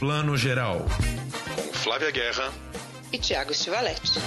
Plano Geral. Com Flávia Guerra e Tiago Stivaletti.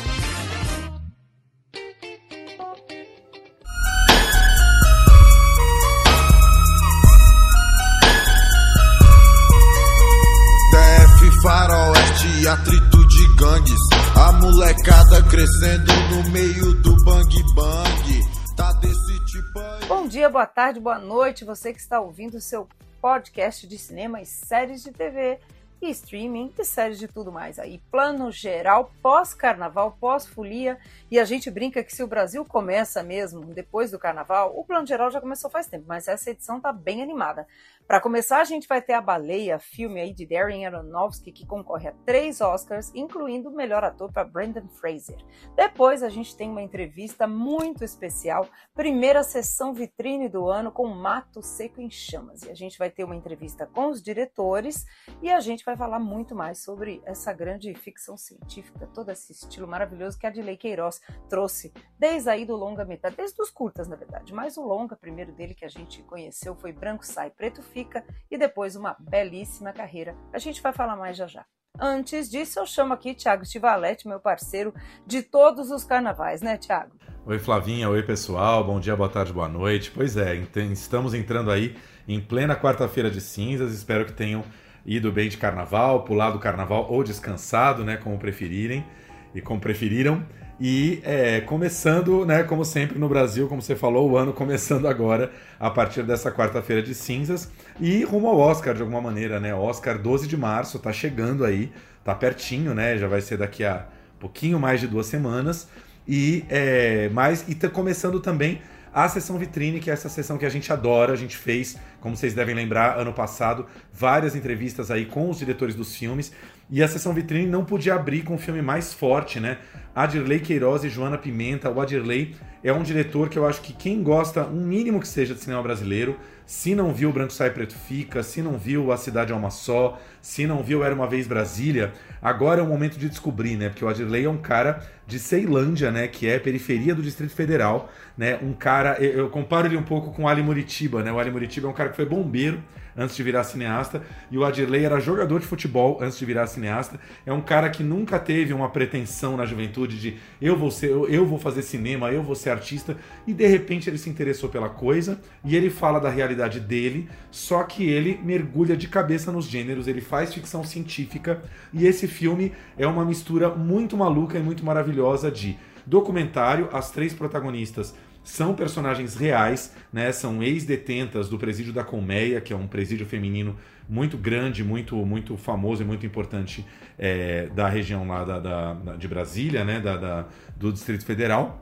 DF Faroeste, atrito de gangues. A molecada crescendo no meio do bang bang. Tá desse tipo aí. Bom dia, boa tarde, boa noite. Você que está ouvindo o seu podcast de cinema e séries de TV e streaming e séries de tudo mais aí. Plano geral, pós-carnaval, pós-folia. E a gente brinca que se o Brasil começa mesmo depois do carnaval, o plano geral já começou faz tempo, mas essa edição tá bem animada. Para começar, a gente vai ter a Baleia, filme aí de Darren Aronofsky, que concorre a três Oscars, incluindo o melhor ator para Brendan Fraser. Depois, a gente tem uma entrevista muito especial, primeira sessão vitrine do ano com Mato Seco em Chamas. E a gente vai ter uma entrevista com os diretores e a gente vai falar muito mais sobre essa grande ficção científica, todo esse estilo maravilhoso que a Adilei Queiroz trouxe desde aí do longa metade, desde os curtas, na verdade. Mas o longa primeiro dele que a gente conheceu foi Branco Sai, Preto Fica e depois uma belíssima carreira. A gente vai falar mais já já. Antes disso, eu chamo aqui Thiago Stivaletti, meu parceiro de todos os carnavais, né, Thiago? Oi, Flavinha. Oi, pessoal. Bom dia, boa tarde, boa noite. Pois é, estamos entrando aí em plena quarta-feira de cinzas. Espero que tenham ido bem de carnaval, pulado o carnaval ou descansado, né, como preferirem e como preferiram. E é, começando, né, como sempre no Brasil, como você falou, o ano começando agora, a partir dessa quarta-feira de cinzas, e rumo ao Oscar de alguma maneira, né? Oscar 12 de março, tá chegando aí, tá pertinho, né? Já vai ser daqui a pouquinho mais de duas semanas. E é, mais, e tá começando também a sessão vitrine, que é essa sessão que a gente adora, a gente fez, como vocês devem lembrar, ano passado, várias entrevistas aí com os diretores dos filmes. E a sessão vitrine não podia abrir com o filme mais forte, né? Adirley Queiroz e Joana Pimenta. O Adirley é um diretor que eu acho que quem gosta, um mínimo que seja de cinema brasileiro, se não viu Branco Sai Preto Fica, se não viu A Cidade é Uma Só, se não viu Era Uma Vez Brasília, agora é o momento de descobrir, né? Porque o Adirley é um cara de Ceilândia, né? Que é periferia do Distrito Federal, né? Um cara, eu comparo ele um pouco com o Ali Muritiba, né? O Ali Muritiba é um cara que foi bombeiro antes de virar cineasta, e o Adirley era jogador de futebol antes de virar cineasta. É um cara que nunca teve uma pretensão na juventude de eu vou ser, eu, eu vou fazer cinema, eu vou ser artista, e de repente ele se interessou pela coisa e ele fala da realidade dele, só que ele mergulha de cabeça nos gêneros, ele faz ficção científica, e esse filme é uma mistura muito maluca e muito maravilhosa de documentário, as três protagonistas são personagens reais, né? São ex-detentas do presídio da Colmeia, que é um presídio feminino muito grande, muito muito famoso e muito importante é, da região lá da, da, de Brasília, né? Da, da, do Distrito Federal.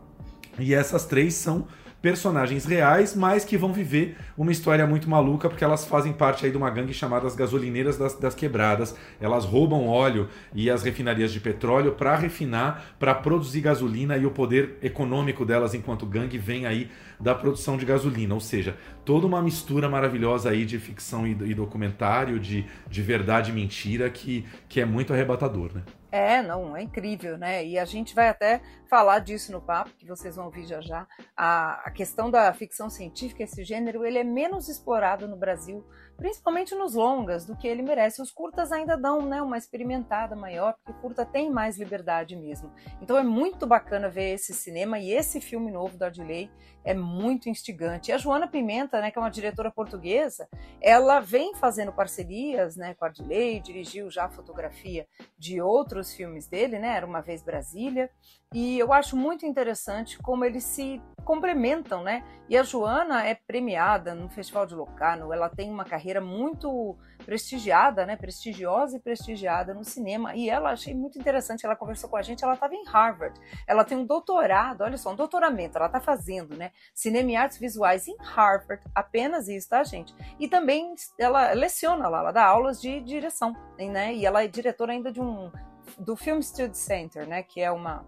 E essas três são personagens reais, mas que vão viver uma história muito maluca, porque elas fazem parte aí de uma gangue chamada as Gasolineiras das, das Quebradas. Elas roubam óleo e as refinarias de petróleo para refinar, para produzir gasolina e o poder econômico delas enquanto gangue vem aí da produção de gasolina. Ou seja, toda uma mistura maravilhosa aí de ficção e, e documentário, de, de verdade e mentira, que, que é muito arrebatador, né? É, não, é incrível, né? E a gente vai até falar disso no papo, que vocês vão ouvir já já. A, a questão da ficção científica, esse gênero, ele é menos explorado no Brasil principalmente nos longas, do que ele merece. Os curtas ainda dão né, uma experimentada maior, porque o curta tem mais liberdade mesmo. Então é muito bacana ver esse cinema e esse filme novo da Adilei é muito instigante. E a Joana Pimenta, né, que é uma diretora portuguesa, ela vem fazendo parcerias né, com a Adilei, dirigiu já a fotografia de outros filmes dele, né, Era Uma Vez Brasília, e eu acho muito interessante como eles se complementam, né? E a Joana é premiada no Festival de Locarno, ela tem uma carreira muito prestigiada, né? Prestigiosa e prestigiada no cinema. E ela achei muito interessante, ela conversou com a gente, ela estava em Harvard. Ela tem um doutorado, olha só, um doutoramento, ela está fazendo, né? Cinema e artes visuais em Harvard, apenas isso, tá, gente? E também ela leciona lá, ela dá aulas de direção, né? E ela é diretora ainda de um do Film Studio Center, né? Que é uma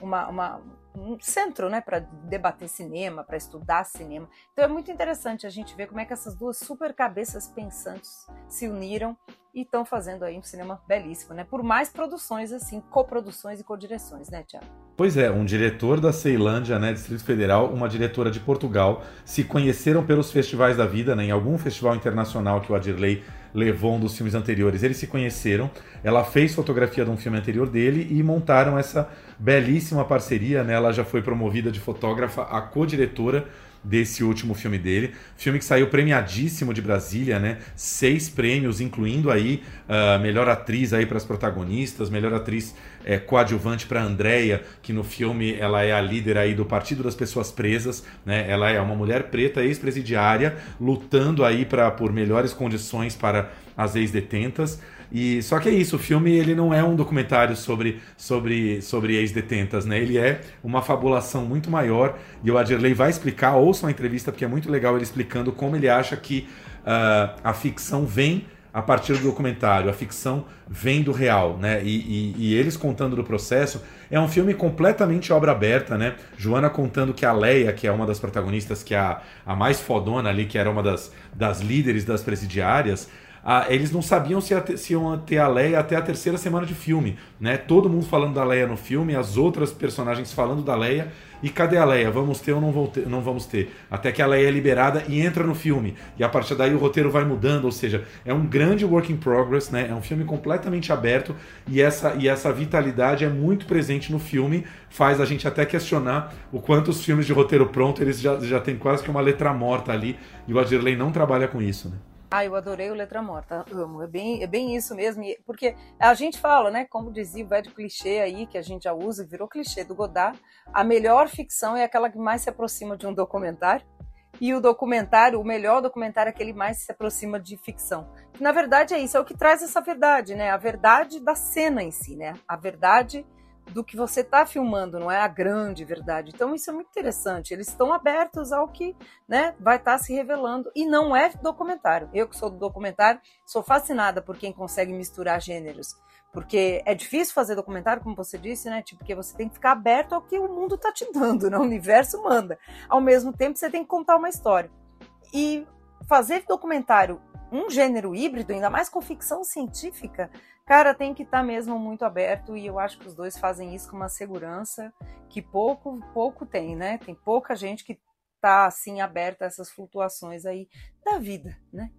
uma, uma, um centro né, para debater cinema, para estudar cinema. Então é muito interessante a gente ver como é que essas duas super cabeças pensantes se uniram e estão fazendo aí um cinema belíssimo, né? Por mais produções assim, coproduções e codireções, né, Tiago? Pois é, um diretor da Ceilândia, né, Distrito Federal, uma diretora de Portugal, se conheceram pelos festivais da vida, né, em algum festival internacional que o Adirley levou um dos filmes anteriores. Eles se conheceram, ela fez fotografia de um filme anterior dele e montaram essa belíssima parceria. Né? Ela já foi promovida de fotógrafa a co-diretora desse último filme dele. Filme que saiu premiadíssimo de Brasília, né? Seis prêmios, incluindo aí uh, melhor atriz aí para as protagonistas, melhor atriz é, coadjuvante para Andrea, que no filme ela é a líder aí do Partido das Pessoas Presas, né? Ela é uma mulher preta ex-presidiária lutando aí para por melhores condições para as ex-detentas. E só que é isso, o filme ele não é um documentário sobre sobre sobre ex-detentas, né? Ele é uma fabulação muito maior e o Adirley vai explicar, ouçam a entrevista porque é muito legal ele explicando como ele acha que uh, a ficção vem a partir do documentário, a ficção vem do real, né? E, e, e, eles contando do processo. É um filme completamente obra aberta, né? Joana contando que a Leia, que é uma das protagonistas, que é a, a mais fodona ali, que era uma das, das líderes das presidiárias, ah, eles não sabiam se, ter, se, iam ter a Leia até a terceira semana de filme. Né? Todo mundo falando da Leia no filme, as outras personagens falando da Leia. E cadê a Leia? Vamos ter ou não, ter, não vamos ter? Até que a Leia é liberada e entra no filme. E a partir daí o roteiro vai mudando, ou seja, é um grande work in progress, né? É um filme completamente aberto e essa, e essa vitalidade é muito presente no filme, faz a gente até questionar o quanto os filmes de roteiro pronto eles já, já tem quase que uma letra morta ali, e o Adirley não trabalha com isso, né? Ah, eu adorei o Letra Morta, amo. É bem, é bem isso mesmo. Porque a gente fala, né? Como dizia o velho clichê aí, que a gente já usa, virou clichê do Godard. A melhor ficção é aquela que mais se aproxima de um documentário. E o documentário, o melhor documentário é aquele mais se aproxima de ficção. Na verdade é isso, é o que traz essa verdade, né? A verdade da cena em si, né? A verdade do que você está filmando, não é a grande verdade. Então isso é muito interessante. Eles estão abertos ao que né, vai estar tá se revelando e não é documentário. Eu que sou do documentário sou fascinada por quem consegue misturar gêneros, porque é difícil fazer documentário, como você disse, né? Tipo, porque você tem que ficar aberto ao que o mundo está te dando, né? o universo manda. Ao mesmo tempo, você tem que contar uma história. E fazer documentário um gênero híbrido, ainda mais com ficção científica, cara, tem que estar tá mesmo muito aberto e eu acho que os dois fazem isso com uma segurança que pouco pouco tem, né? Tem pouca gente que tá assim aberta a essas flutuações aí da vida, né?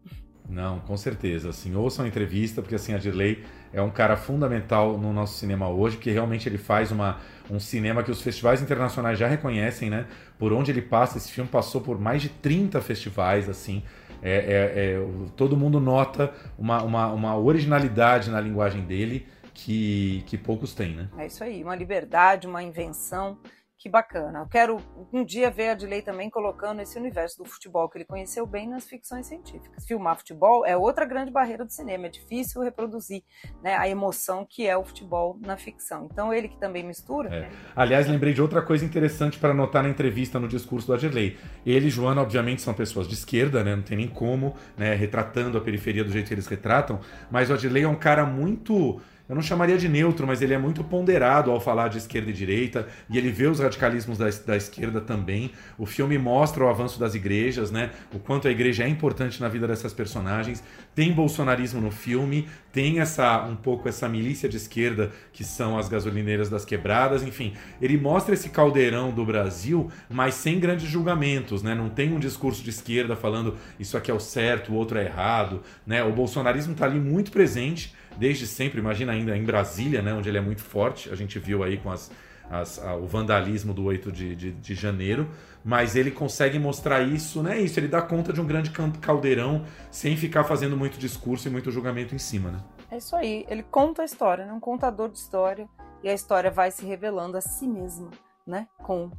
Não, com certeza. Assim, ouçam a entrevista, porque assim, a Dirley é um cara fundamental no nosso cinema hoje, que realmente ele faz uma, um cinema que os festivais internacionais já reconhecem, né? Por onde ele passa, esse filme passou por mais de 30 festivais, assim. É, é, é, todo mundo nota uma, uma, uma, originalidade na linguagem dele que, que poucos têm, né? É isso aí, uma liberdade, uma invenção. Que bacana. Eu quero um dia ver a Dilei também colocando esse universo do futebol que ele conheceu bem nas ficções científicas. Filmar futebol é outra grande barreira do cinema, é difícil reproduzir né, a emoção que é o futebol na ficção. Então ele que também mistura. É. Aliás, lembrei de outra coisa interessante para anotar na entrevista no discurso do Adirley. Ele e Joana, obviamente, são pessoas de esquerda, né? Não tem nem como, né? Retratando a periferia do jeito que eles retratam, mas o Adirley é um cara muito eu não chamaria de neutro, mas ele é muito ponderado ao falar de esquerda e direita, e ele vê os radicalismos da, da esquerda também. O filme mostra o avanço das igrejas, né? O quanto a igreja é importante na vida dessas personagens. Tem bolsonarismo no filme, tem essa um pouco essa milícia de esquerda que são as gasolineiras das quebradas, enfim. Ele mostra esse caldeirão do Brasil, mas sem grandes julgamentos, né? Não tem um discurso de esquerda falando isso aqui é o certo, o outro é errado, né? O bolsonarismo está ali muito presente desde sempre, imagina ainda em Brasília, né, onde ele é muito forte, a gente viu aí com as, as, a, o vandalismo do 8 de, de, de, janeiro, mas ele consegue mostrar isso, né? Isso, ele dá conta de um grande caldeirão sem ficar fazendo muito discurso e muito julgamento em cima, né? É isso aí, ele conta a história, né? Um contador de história, e a história vai se revelando a si mesma, né? Com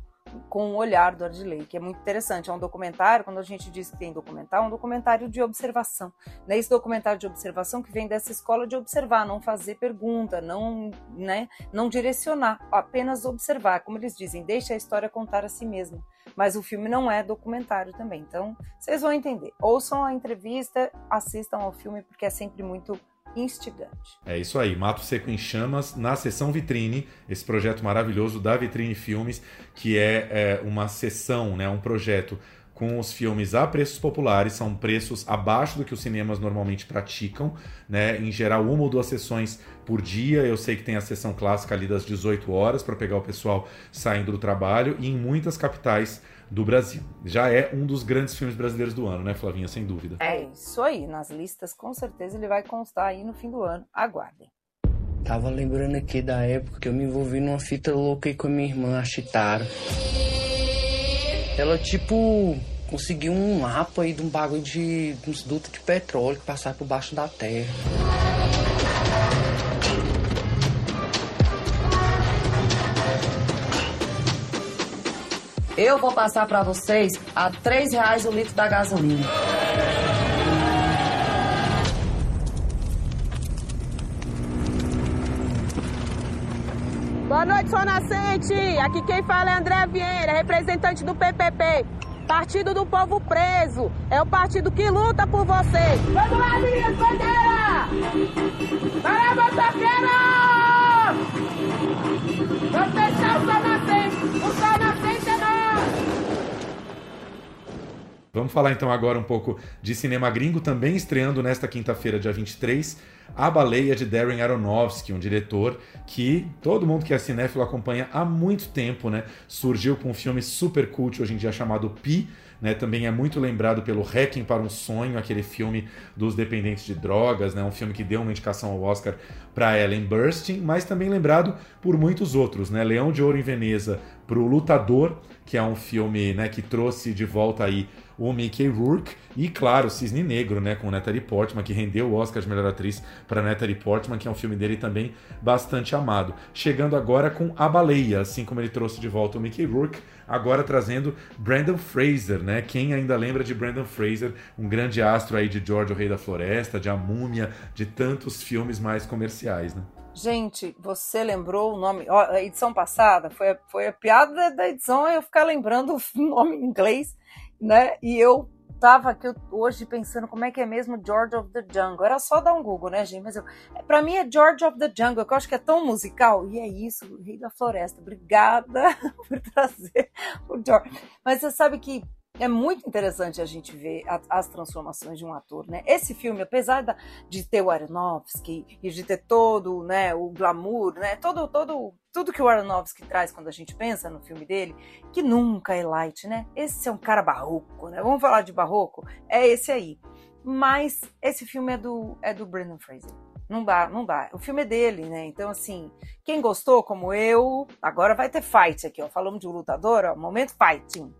com o olhar do Ardilei, que é muito interessante. É um documentário, quando a gente diz que tem documentário, é um documentário de observação. Né? Esse documentário de observação que vem dessa escola de observar, não fazer pergunta, não, né, não direcionar, apenas observar. Como eles dizem, deixa a história contar a si mesma. Mas o filme não é documentário também. Então, vocês vão entender. Ouçam a entrevista, assistam ao filme, porque é sempre muito instigante. É isso aí, Mato Seco em Chamas, na sessão Vitrine, esse projeto maravilhoso da Vitrine Filmes, que é, é uma sessão, né, um projeto com os filmes a preços populares, são preços abaixo do que os cinemas normalmente praticam, né? Em geral, uma ou duas sessões por dia. Eu sei que tem a sessão clássica ali das 18 horas para pegar o pessoal saindo do trabalho, e em muitas capitais do Brasil. Já é um dos grandes filmes brasileiros do ano, né, Flavinha? Sem dúvida. É isso aí. Nas listas, com certeza, ele vai constar aí no fim do ano. Aguardem. Tava lembrando aqui da época que eu me envolvi numa fita louca aí com a minha irmã, a Chitara. Ela, tipo, conseguiu um mapa aí de um bagulho de uns dutos de petróleo que passavam por baixo da terra. Eu vou passar para vocês a três reais o litro da gasolina. Boa noite, Sol Nascente. Aqui quem fala é André Vieira, representante do PPP. Partido do Povo Preso. É o partido que luta por vocês. Vamos lá, meninas, bandeira! Para, motoqueiro! Vamos fechar o Sol Nascente. O Sol Nascente é nosso. Vamos falar então agora um pouco de cinema gringo, também estreando nesta quinta-feira, dia 23, A Baleia de Darren Aronofsky, um diretor que todo mundo que é cinéfilo acompanha há muito tempo, né? Surgiu com um filme super cult hoje em dia chamado Pi, né? Também é muito lembrado pelo Hacking para um Sonho, aquele filme dos dependentes de drogas, né? Um filme que deu uma indicação ao Oscar para Ellen Burstyn, mas também lembrado por muitos outros, né? Leão de Ouro em Veneza para o Lutador, que é um filme, né, que trouxe de volta aí o Mickey Rourke e, claro, Cisne Negro, né, com Natalie Portman, que rendeu o Oscar de melhor atriz para Natalie Portman, que é um filme dele também bastante amado. Chegando agora com A Baleia, assim como ele trouxe de volta o Mickey Rourke, agora trazendo Brandon Fraser, né? Quem ainda lembra de Brandon Fraser, um grande astro aí de George o Rei da Floresta, de A Múmia, de tantos filmes mais comerciais, né? Gente, você lembrou o nome. A edição passada foi, foi a piada da edição eu ficar lembrando o nome em inglês, né? E eu tava aqui hoje pensando como é que é mesmo George of the Jungle. Era só dar um Google, né, gente? Mas eu, pra mim é George of the Jungle, que eu acho que é tão musical. E é isso, Rei da Floresta. Obrigada por trazer o George. Mas você sabe que é muito interessante a gente ver a, as transformações de um ator, né? Esse filme, apesar da, de ter o Aronofsky e de ter todo, né, o glamour, né, todo, todo, tudo que o Aronofsky traz quando a gente pensa no filme dele, que nunca é light, né? Esse é um cara barroco, né? Vamos falar de barroco? É esse aí. Mas esse filme é do, é do Brendan Fraser. Não dá, não dá. O filme é dele, né? Então, assim, quem gostou, como eu, agora vai ter fight aqui, ó. Falamos de lutador, ó. Momento fighting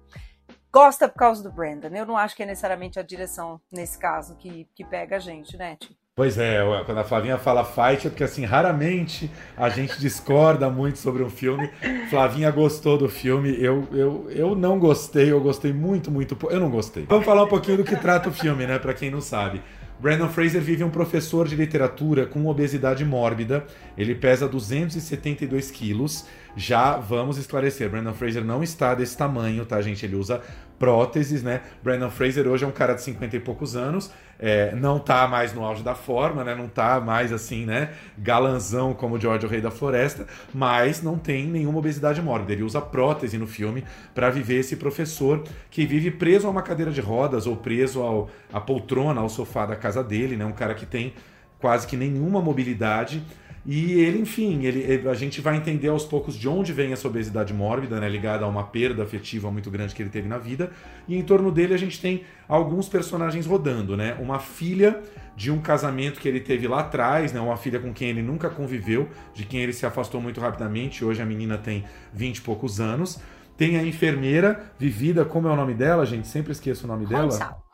gosta por causa do Brandon. Eu não acho que é necessariamente a direção, nesse caso, que, que pega a gente, né? Pois é, quando a Flavinha fala fight é porque assim, raramente a gente discorda muito sobre um filme. Flavinha gostou do filme, eu, eu, eu não gostei, eu gostei muito, muito Eu não gostei. Vamos falar um pouquinho do que trata o filme, né, para quem não sabe. Brandon Fraser vive um professor de literatura com obesidade mórbida. Ele pesa 272 quilos. Já vamos esclarecer, Brandon Fraser não está desse tamanho, tá, gente? Ele usa próteses, né? Brandon Fraser hoje é um cara de 50 e poucos anos, é, não tá mais no auge da forma, né? Não tá mais assim, né? Galanzão como George o Rei da Floresta, mas não tem nenhuma obesidade mórbida. Ele usa prótese no filme para viver esse professor que vive preso a uma cadeira de rodas ou preso ao, à poltrona, ao sofá da casa dele, né? Um cara que tem quase que nenhuma mobilidade e ele, enfim, ele, a gente vai entender aos poucos de onde vem essa obesidade mórbida, né, ligada a uma perda afetiva muito grande que ele teve na vida. E em torno dele a gente tem alguns personagens rodando, né? Uma filha de um casamento que ele teve lá atrás, né? Uma filha com quem ele nunca conviveu, de quem ele se afastou muito rapidamente. Hoje a menina tem 20 e poucos anos. Tem a enfermeira, vivida, como é o nome dela, gente? Sempre esqueço o nome dela.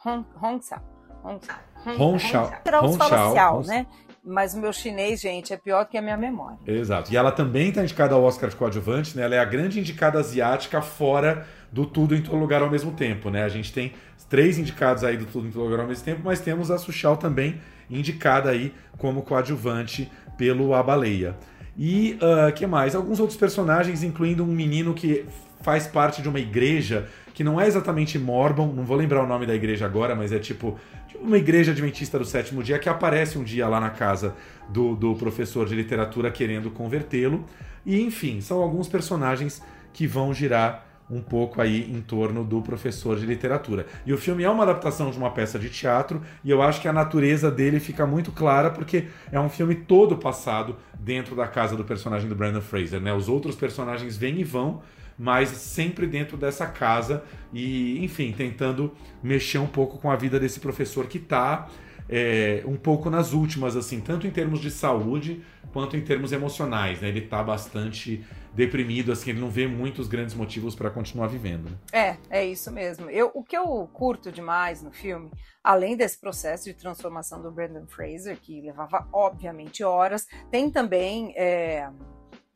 Hong Hong Hong Hong. Hong Shao, né? Mas o meu chinês, gente, é pior do que a minha memória. Exato. E ela também está indicada ao Oscar de coadjuvante, né? Ela é a grande indicada asiática fora do Tudo em Todo Lugar ao mesmo tempo, né? A gente tem três indicados aí do Tudo em Todo Lugar ao mesmo tempo, mas temos a Sushal também indicada aí como coadjuvante pelo A Baleia. E uh, que mais? Alguns outros personagens, incluindo um menino que faz parte de uma igreja que não é exatamente Mormon, não vou lembrar o nome da igreja agora, mas é tipo, tipo uma igreja adventista do sétimo dia que aparece um dia lá na casa do, do professor de literatura querendo convertê-lo. E enfim, são alguns personagens que vão girar um pouco aí em torno do professor de literatura. E o filme é uma adaptação de uma peça de teatro e eu acho que a natureza dele fica muito clara porque é um filme todo passado dentro da casa do personagem do Brandon Fraser, né? Os outros personagens vêm e vão, mas sempre dentro dessa casa e, enfim, tentando mexer um pouco com a vida desse professor que está é, um pouco nas últimas, assim, tanto em termos de saúde quanto em termos emocionais, né? Ele está bastante deprimido, assim, ele não vê muitos grandes motivos para continuar vivendo. Né? É, é isso mesmo. Eu, o que eu curto demais no filme, além desse processo de transformação do Brandon Fraser, que levava obviamente horas, tem também é,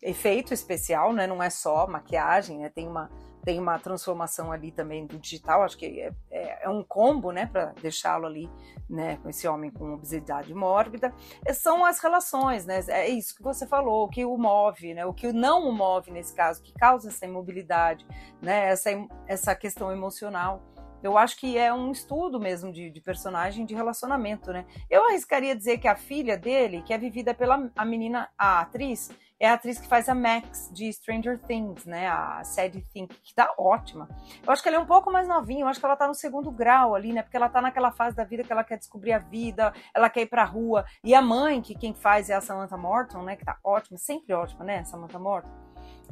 efeito especial, né? Não é só maquiagem, né? Tem uma tem uma transformação ali também do digital, acho que é, é, é um combo, né, para deixá-lo ali, né, com esse homem com obesidade mórbida, são as relações, né, é isso que você falou, o que o move, né, o que não o move nesse caso, que causa essa imobilidade, né, essa, essa questão emocional. Eu acho que é um estudo mesmo de, de, personagem de relacionamento, né? Eu arriscaria dizer que a filha dele, que é vivida pela a menina, a atriz, é a atriz que faz a Max de Stranger Things, né? A Sadie Think, que tá ótima. Eu acho que ela é um pouco mais novinha, eu acho que ela tá no segundo grau ali, né? Porque ela tá naquela fase da vida que ela quer descobrir a vida, ela quer ir pra rua. E a mãe, que quem faz é a Samantha Morton, né? Que tá ótima, sempre ótima, né? Samantha Morton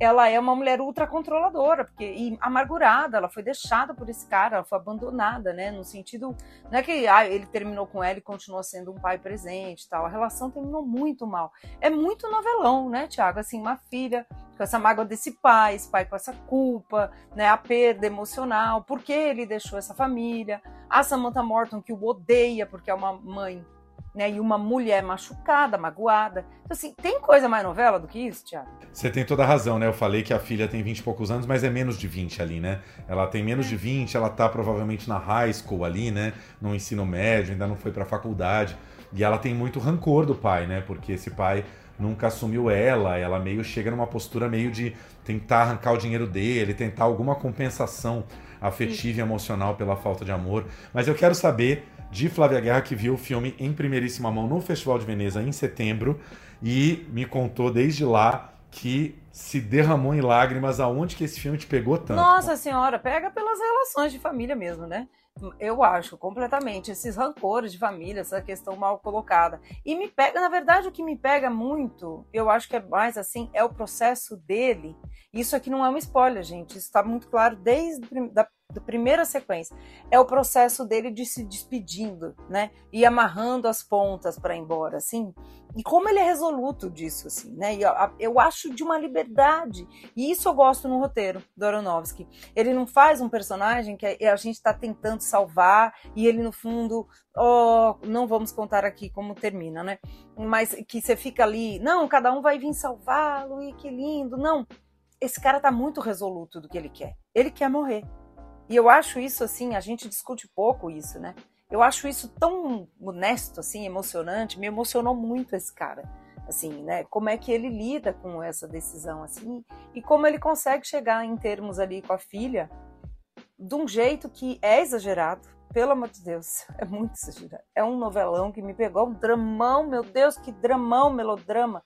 ela é uma mulher ultra controladora, porque e amargurada, ela foi deixada por esse cara, ela foi abandonada, né? No sentido, não é que ah, ele terminou com ela e continua sendo um pai presente, tal. A relação terminou muito mal. É muito novelão, né, Tiago? Assim, uma filha com essa mágoa desse pai, esse pai com essa culpa, né? A perda emocional, por que ele deixou essa família? A Samantha Morton que o odeia porque é uma mãe né? E uma mulher machucada, magoada. Então, assim, tem coisa mais novela do que isso, Tiago? Você tem toda a razão, né? Eu falei que a filha tem 20 e poucos anos, mas é menos de 20 ali, né? Ela tem menos é. de 20, ela tá provavelmente na high school ali, né? No ensino médio, ainda não foi pra faculdade. E ela tem muito rancor do pai, né? Porque esse pai nunca assumiu ela, ela meio chega numa postura meio de tentar arrancar o dinheiro dele, tentar alguma compensação afetiva e emocional pela falta de amor. Mas eu quero saber de Flávia Guerra, que viu o filme em primeiríssima mão no Festival de Veneza em setembro e me contou desde lá que se derramou em lágrimas aonde que esse filme te pegou tanto. Nossa senhora, pega pelas relações de família mesmo, né? Eu acho completamente esses rancores de família, essa questão mal colocada. E me pega, na verdade, o que me pega muito, eu acho que é mais assim, é o processo dele. Isso aqui não é um spoiler, gente. Isso está muito claro desde a da primeira sequência, é o processo dele de se despedindo, né? E amarrando as pontas para ir embora, assim. E como ele é resoluto disso, assim, né? E eu, acho de uma liberdade. E isso eu gosto no roteiro do Aronofsky. Ele não faz um personagem que a gente está tentando salvar e ele, no fundo, oh, não vamos contar aqui como termina, né? Mas que você fica ali, não, cada um vai vir salvá-lo e que lindo. Não, esse cara tá muito resoluto do que ele quer. Ele quer morrer. E eu acho isso assim, a gente discute pouco isso, né? Eu acho isso tão honesto, assim, emocionante. Me emocionou muito esse cara, assim, né? Como é que ele lida com essa decisão, assim, e como ele consegue chegar em termos ali com a filha de um jeito que é exagerado. Pelo amor de Deus, é muito exagerado. É um novelão que me pegou, um dramão, meu Deus, que dramão, melodrama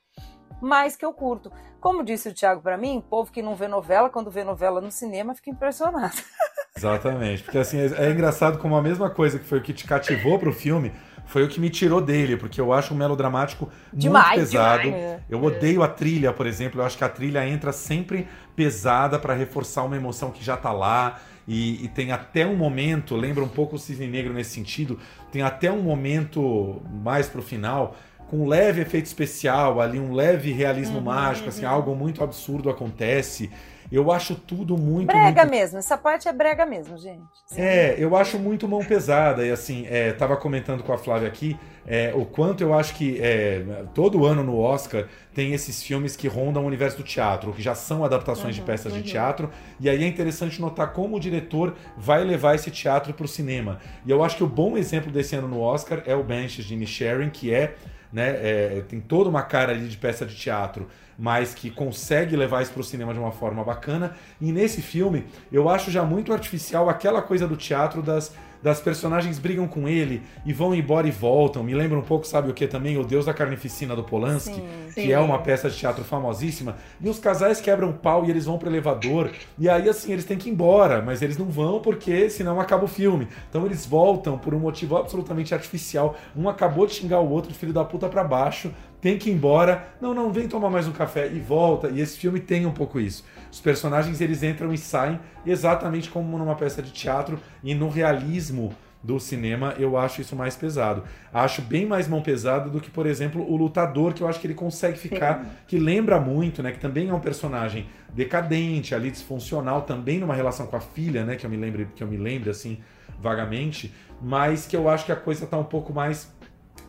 mas que eu curto. Como disse o Thiago para mim, povo que não vê novela, quando vê novela no cinema, fica impressionado. Exatamente, porque assim, é, é engraçado como a mesma coisa que foi o que te cativou pro filme, foi o que me tirou dele, porque eu acho um melodramático demais, muito pesado. Demais. Eu odeio a trilha, por exemplo, eu acho que a trilha entra sempre pesada para reforçar uma emoção que já tá lá. E, e, tem até um momento, lembra um pouco o Cisne Negro nesse sentido, tem até um momento mais pro final com um leve efeito especial, ali um leve realismo uhum, mágico, assim, uhum. algo muito absurdo acontece. Eu acho tudo muito. Brega muito... mesmo, essa parte é brega mesmo, gente. Sim. É, eu acho muito mão pesada. E assim, é, tava comentando com a Flávia aqui é, o quanto eu acho que é, todo ano no Oscar tem esses filmes que rondam o universo do teatro, que já são adaptações uhum, de peças uhum. de teatro. E aí é interessante notar como o diretor vai levar esse teatro para o cinema. E eu acho que o bom exemplo desse ano no Oscar é o Benches de Sharing, que é né? É, tem toda uma cara ali de peça de teatro, mas que consegue levar isso para o cinema de uma forma bacana. E nesse filme, eu acho já muito artificial aquela coisa do teatro das das personagens brigam com ele e vão embora e voltam. Me lembra um pouco, sabe o que também? O Deus da Carnificina do Polanski, sim, que sim. é uma peça de teatro famosíssima. E os casais quebram pau e eles vão pro elevador. E aí, assim, eles têm que ir embora, mas eles não vão porque senão acaba o filme. Então eles voltam por um motivo absolutamente artificial. Um acabou de xingar o outro, filho da puta, pra baixo. Tem que ir embora. Não, não, vem tomar mais um café e volta. E esse filme tem um pouco isso. Os personagens eles entram e saem exatamente como numa peça de teatro e no realismo do cinema, eu acho isso mais pesado. Acho bem mais mão pesada do que, por exemplo, o Lutador, que eu acho que ele consegue ficar, Sim. que lembra muito, né? Que também é um personagem decadente, ali disfuncional, também numa relação com a filha, né? Que eu me lembre, que eu me lembre assim vagamente, mas que eu acho que a coisa tá um pouco mais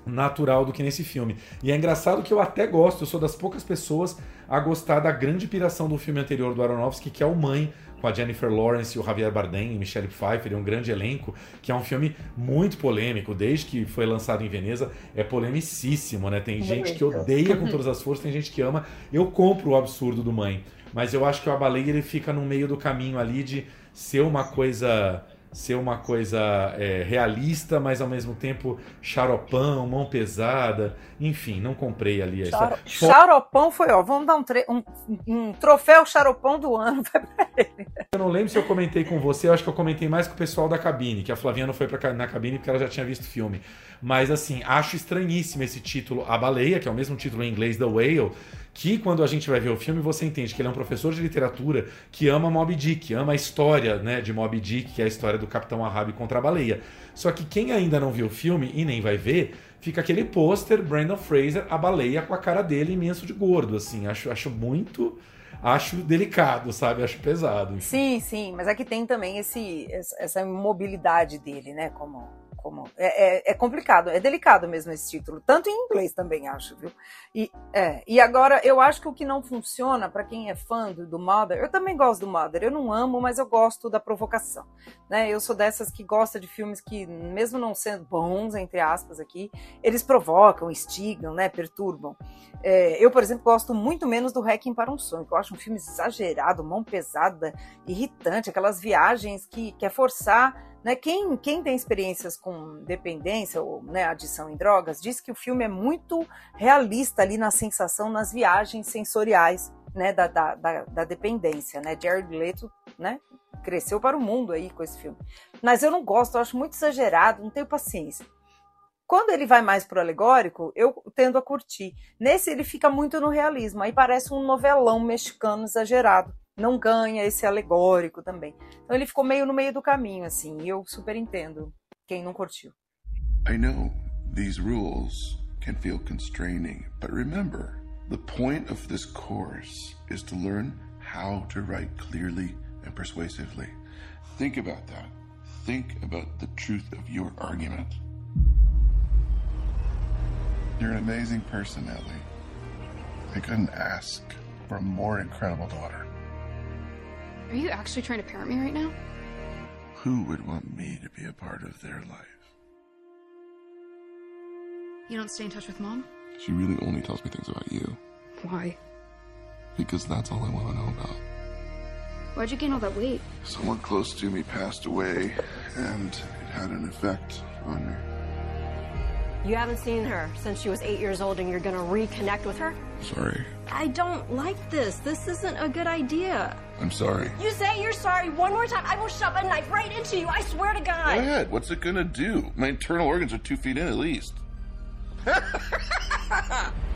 natural do que nesse filme. E é engraçado que eu até gosto, eu sou das poucas pessoas a gostar da grande piração do filme anterior do Aronofsky, que é o Mãe, com a Jennifer Lawrence e o Javier Bardem e Michelle Pfeiffer, e um grande elenco, que é um filme muito polêmico, desde que foi lançado em Veneza, é polemicíssimo, né? Tem gente que odeia com todas as forças, tem gente que ama. Eu compro o absurdo do Mãe, mas eu acho que o A Baleia ele fica no meio do caminho ali de ser uma coisa ser uma coisa é, realista, mas ao mesmo tempo xaropão, mão pesada. Enfim, não comprei ali. Essa... Xaropão foi, ó, vamos dar um, um, um troféu xaropão do ano pra ele. Eu não lembro se eu comentei com você, eu acho que eu comentei mais com o pessoal da cabine, que a Flavinha não foi pra, na cabine porque ela já tinha visto o filme. Mas assim, acho estranhíssimo esse título, A Baleia, que é o mesmo título em inglês, The Whale, que quando a gente vai ver o filme você entende que ele é um professor de literatura que ama Moby Dick, ama a história né, de Moby Dick, que é a história do Capitão Ahab contra a baleia. Só que quem ainda não viu o filme e nem vai ver, fica aquele pôster Brandon Fraser, a baleia com a cara dele imenso de gordo, assim, acho, acho muito acho delicado, sabe? Acho pesado. Enfim. Sim, sim, mas aqui tem também esse, essa imobilidade dele, né? Como como. É, é, é, complicado, é delicado mesmo esse título, tanto em inglês também, acho, viu? E, é, e agora, eu acho que o que não funciona para quem é fã do, do Mother, eu também gosto do Mother, eu não amo, mas eu gosto da provocação. Né? Eu sou dessas que gosta de filmes que, mesmo não sendo bons, entre aspas, aqui, eles provocam, instigam, né? perturbam. É, eu, por exemplo, gosto muito menos do Hacking para um Sonho, que eu acho um filme exagerado, mão pesada, irritante, aquelas viagens que quer forçar né? Quem, quem tem experiências com dependência ou né, adição em drogas diz que o filme é muito realista ali na sensação, nas viagens sensoriais né, da, da, da, da dependência. Né? Jared Leto né, cresceu para o mundo aí com esse filme. Mas eu não gosto, eu acho muito exagerado, não tenho paciência. Quando ele vai mais pro alegórico, eu tendo a curtir. Nesse ele fica muito no realismo, aí parece um novelão mexicano exagerado não ganha esse alegórico também. Então ele ficou meio no meio do caminho, assim, e eu super entendo quem não curtiu. I know these rules can feel constraining, but remember, the point of this course is to learn how to write clearly and persuasively. Think about that. Think about the truth of your argument. You're an amazing person, Ellie. I couldn't ask for a more incredible daughter. Are you actually trying to parent me right now? Who would want me to be a part of their life? You don't stay in touch with mom? She really only tells me things about you. Why? Because that's all I want to know about. Why'd you gain all that weight? Someone close to me passed away, and it had an effect on me. You haven't seen her since she was eight years old, and you're gonna reconnect with her? Sorry. I don't like this. This isn't a good idea. I'm sorry. You say you're sorry one more time, I will shove a knife right into you. I swear to God. Go ahead. What's it gonna do? My internal organs are two feet in at least.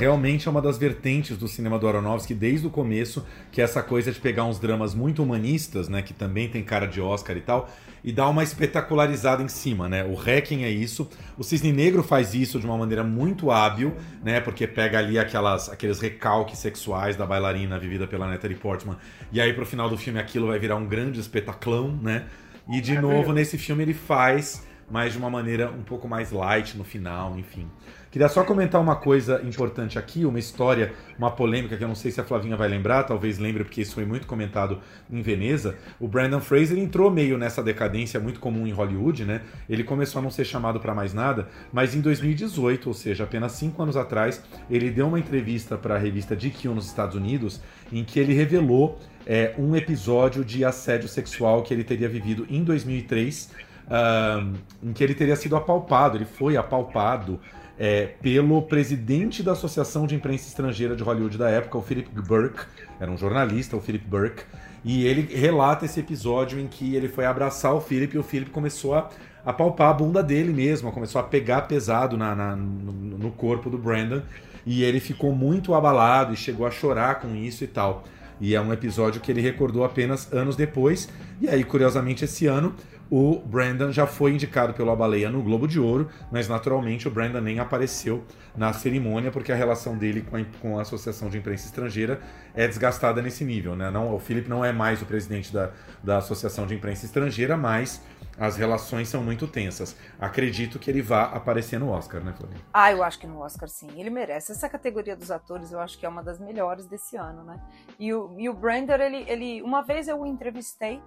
realmente é uma das vertentes do cinema do Aronofsky desde o começo, que é essa coisa de pegar uns dramas muito humanistas, né, que também tem cara de Oscar e tal, e dar uma espetacularizada em cima, né? O Hacking é isso. O Cisne Negro faz isso de uma maneira muito hábil, né? Porque pega ali aquelas, aqueles recalques sexuais da bailarina vivida pela Natalie Portman, e aí pro final do filme aquilo vai virar um grande espetaclão, né? E de novo nesse filme ele faz, mas de uma maneira um pouco mais light no final, enfim. Queria só comentar uma coisa importante aqui, uma história, uma polêmica que eu não sei se a Flavinha vai lembrar, talvez lembre porque isso foi muito comentado em Veneza. O Brandon Fraser entrou meio nessa decadência muito comum em Hollywood, né? Ele começou a não ser chamado para mais nada, mas em 2018, ou seja, apenas cinco anos atrás, ele deu uma entrevista para a revista GQ nos Estados Unidos, em que ele revelou é, um episódio de assédio sexual que ele teria vivido em 2003, uh, em que ele teria sido apalpado, ele foi apalpado é, pelo presidente da Associação de Imprensa Estrangeira de Hollywood da época, o Philip Burke, era um jornalista, o Philip Burke, e ele relata esse episódio em que ele foi abraçar o Philip e o Philip começou a, a palpar a bunda dele mesmo, começou a pegar pesado na, na no, no corpo do Brandon e ele ficou muito abalado e chegou a chorar com isso e tal. E é um episódio que ele recordou apenas anos depois. E aí, curiosamente, esse ano o Brandon já foi indicado pelo A Baleia no Globo de Ouro, mas naturalmente o Brandon nem apareceu na cerimônia porque a relação dele com a, com a Associação de Imprensa Estrangeira é desgastada nesse nível. Né? Não, o Philip não é mais o presidente da, da Associação de Imprensa Estrangeira, mas as relações são muito tensas. Acredito que ele vá aparecer no Oscar, né, Flavia? Ah, eu acho que no Oscar sim, ele merece. Essa categoria dos atores eu acho que é uma das melhores desse ano, né? E o, e o Brandon, ele, ele. Uma vez eu o entrevistei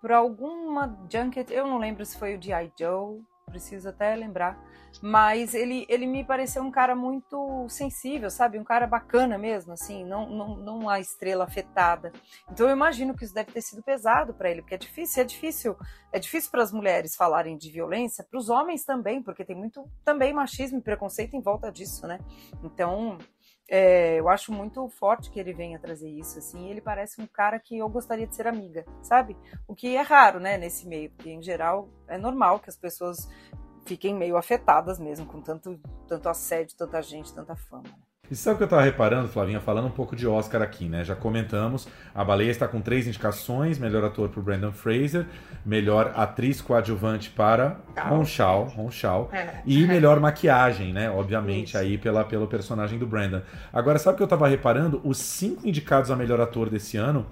por alguma junket, eu não lembro se foi o G.I. Joe, preciso até lembrar, mas ele, ele me pareceu um cara muito sensível, sabe? Um cara bacana mesmo, assim, não, não, não a estrela afetada. Então eu imagino que isso deve ter sido pesado para ele, porque é difícil, é difícil, é difícil para as mulheres falarem de violência, para os homens também, porque tem muito também machismo e preconceito em volta disso, né? Então é, eu acho muito forte que ele venha trazer isso, assim. Ele parece um cara que eu gostaria de ser amiga, sabe? O que é raro, né, nesse meio, porque em geral é normal que as pessoas fiquem meio afetadas mesmo com tanto, tanto assédio, tanta gente, tanta fama. E sabe o que eu estava reparando, Flavinha, falando um pouco de Oscar aqui, né? Já comentamos, a Baleia está com três indicações: melhor ator para Brandon Fraser, melhor atriz coadjuvante para Ron Shaw, Ron Shaw é. e melhor maquiagem, né? Obviamente, Isso. aí pela, pelo personagem do Brandon. Agora, sabe o que eu estava reparando? Os cinco indicados a melhor ator desse ano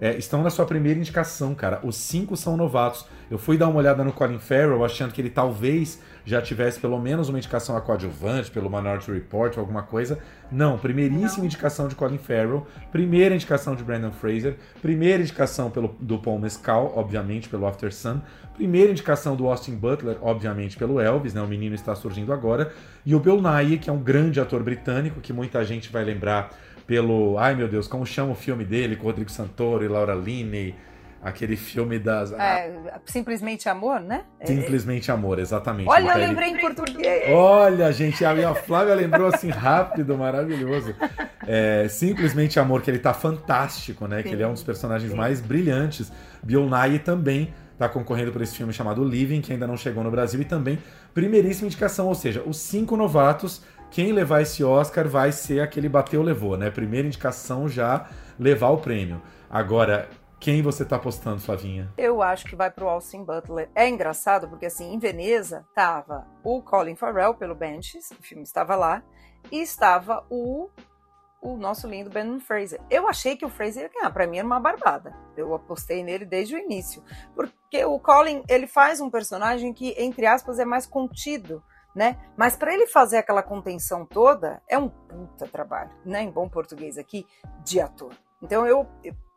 é, estão na sua primeira indicação, cara. Os cinco são novatos. Eu fui dar uma olhada no Colin Farrell, achando que ele talvez já tivesse pelo menos uma indicação a coadjuvante pelo Minority Report ou alguma coisa. Não, primeiríssima indicação de Colin Farrell, primeira indicação de Brandon Fraser, primeira indicação pelo, do Paul Mescal, obviamente, pelo After Sun, primeira indicação do Austin Butler, obviamente, pelo Elvis, né? O menino está surgindo agora, e o Bill Nighy, que é um grande ator britânico, que muita gente vai lembrar pelo. Ai meu Deus, como chama o filme dele com Rodrigo Santoro e Laura Linney? Aquele filme das. É, simplesmente Amor, né? Simplesmente Amor, exatamente. Olha, eu lembrei em português. Olha, gente, a minha Flávia lembrou assim rápido, maravilhoso. É, simplesmente Amor, que ele tá fantástico, né? Sim. Que ele é um dos personagens Sim. mais brilhantes. Bill Nye também tá concorrendo por esse filme chamado Living, que ainda não chegou no Brasil, e também primeiríssima indicação, ou seja, os cinco novatos quem levar esse Oscar vai ser aquele bateu levou, né? Primeira indicação já levar o prêmio. Agora, quem você tá apostando, Flavinha? Eu acho que vai pro Austin Butler. É engraçado porque assim, em Veneza tava o Colin Farrell pelo Benches, o filme estava lá, e estava o o nosso lindo Ben Fraser. Eu achei que o Fraser ia ganhar, para mim era uma barbada. Eu apostei nele desde o início, porque o Colin, ele faz um personagem que entre aspas é mais contido né? Mas para ele fazer aquela contenção toda, é um puta trabalho, né? Em bom português aqui, de ator. Então eu,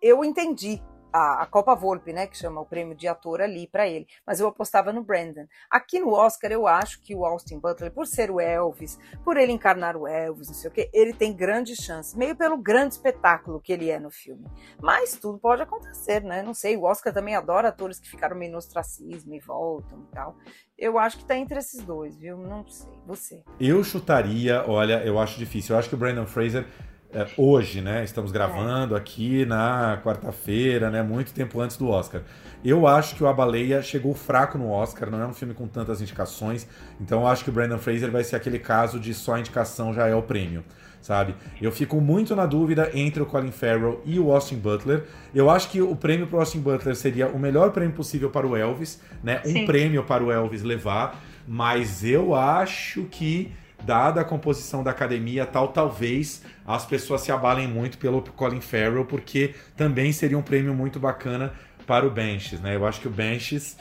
eu entendi a, a Copa Volpe, né, que chama o prêmio de ator ali para ele, mas eu apostava no Brandon. Aqui no Oscar eu acho que o Austin Butler, por ser o Elvis, por ele encarnar o Elvis, não sei o que, ele tem grande chance, meio pelo grande espetáculo que ele é no filme. Mas tudo pode acontecer, né? Não sei, o Oscar também adora atores que ficaram meio no ostracismo e voltam e tal. Eu acho que tá entre esses dois, viu? Não sei. Você. Eu chutaria, olha, eu acho difícil. Eu acho que o Brandon Fraser é, hoje, né? Estamos gravando aqui na quarta-feira, né? Muito tempo antes do Oscar. Eu acho que o A Baleia chegou fraco no Oscar, não é um filme com tantas indicações, então eu acho que o Brandon Fraser vai ser aquele caso de só indicação já é o prêmio, sabe? Eu fico muito na dúvida entre o Colin Farrell e o Austin Butler. Eu acho que o prêmio para o Austin Butler seria o melhor prêmio possível para o Elvis, né? Um prêmio para o Elvis levar, mas eu acho que dada a composição da academia tal, talvez as pessoas se abalem muito pelo Colin Farrell, porque também seria um prêmio muito bacana para o Benches, né? Eu acho que o Benches,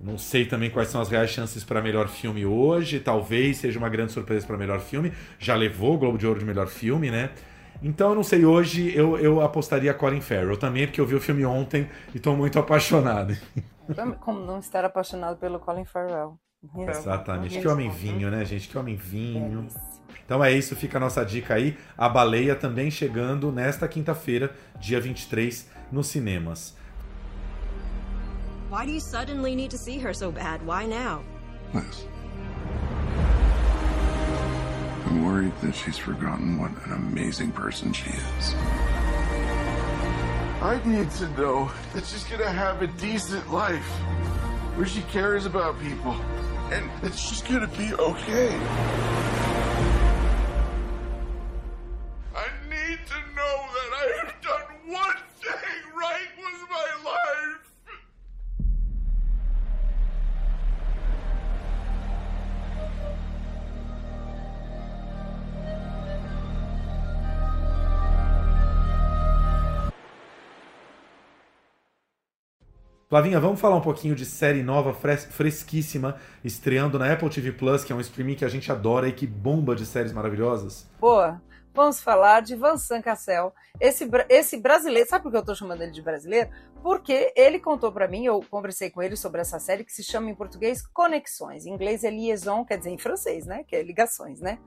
não sei também quais são as reais chances para melhor filme hoje, talvez seja uma grande surpresa para melhor filme, já levou o Globo de Ouro de melhor filme, né? Então eu não sei, hoje eu, eu apostaria Colin Farrell também, porque eu vi o filme ontem e estou muito apaixonado. Como não estar apaixonado pelo Colin Farrell? Exatamente. Que homem vinho, né, gente? Que homem vinho. Então é isso, fica a nossa dica aí. A Baleia também chegando nesta quinta-feira, dia 23, nos cinemas. Why do you suddenly need to see her so bad? Why now? Liz. I'm worried that she's forgotten what an amazing person she is. I need to know that she's gonna have a decent life. where she cares about people. And it's just gonna be okay. Flavinha, vamos falar um pouquinho de série nova, fres fresquíssima, estreando na Apple TV Plus, que é um streaming que a gente adora e que bomba de séries maravilhosas. Boa. Vamos falar de Vincent Cassel. Esse, esse brasileiro, sabe por que eu estou chamando ele de brasileiro? Porque ele contou para mim, eu conversei com ele sobre essa série que se chama em português Conexões. Em inglês é liaison, quer dizer em francês, né? Que é ligações, né?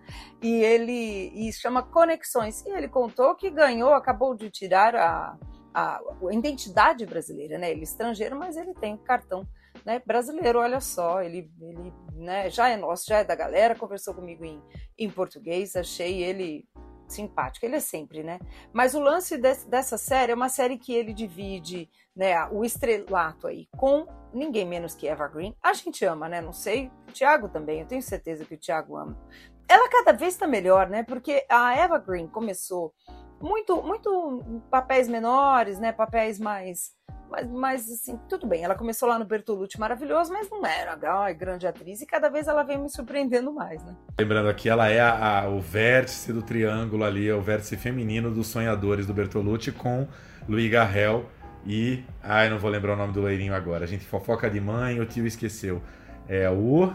E ele e chama Conexões. E ele contou que ganhou, acabou de tirar a, a, a identidade brasileira, né? Ele é estrangeiro, mas ele tem cartão né, brasileiro, olha só, ele, ele né, já é nosso, já é da galera, conversou comigo em, em português, achei ele simpático, ele é sempre, né? Mas o lance dessa série é uma série que ele divide né, o estrelato aí com ninguém menos que Eva Green. A gente ama, né? Não sei, o Thiago também, eu tenho certeza que o Thiago ama. Ela cada vez está melhor, né? Porque a Eva Green começou muito, muito papéis menores, né? Papéis mais mas, mas, assim, tudo bem. Ela começou lá no Bertolucci maravilhoso, mas não era ai, grande atriz. E cada vez ela vem me surpreendendo mais, né? Lembrando aqui, ela é a, a, o vértice do triângulo ali, é o vértice feminino dos sonhadores do Bertolucci com Louis Garrel e. Ai, não vou lembrar o nome do leirinho agora. A gente fofoca de mãe, o tio esqueceu. É o.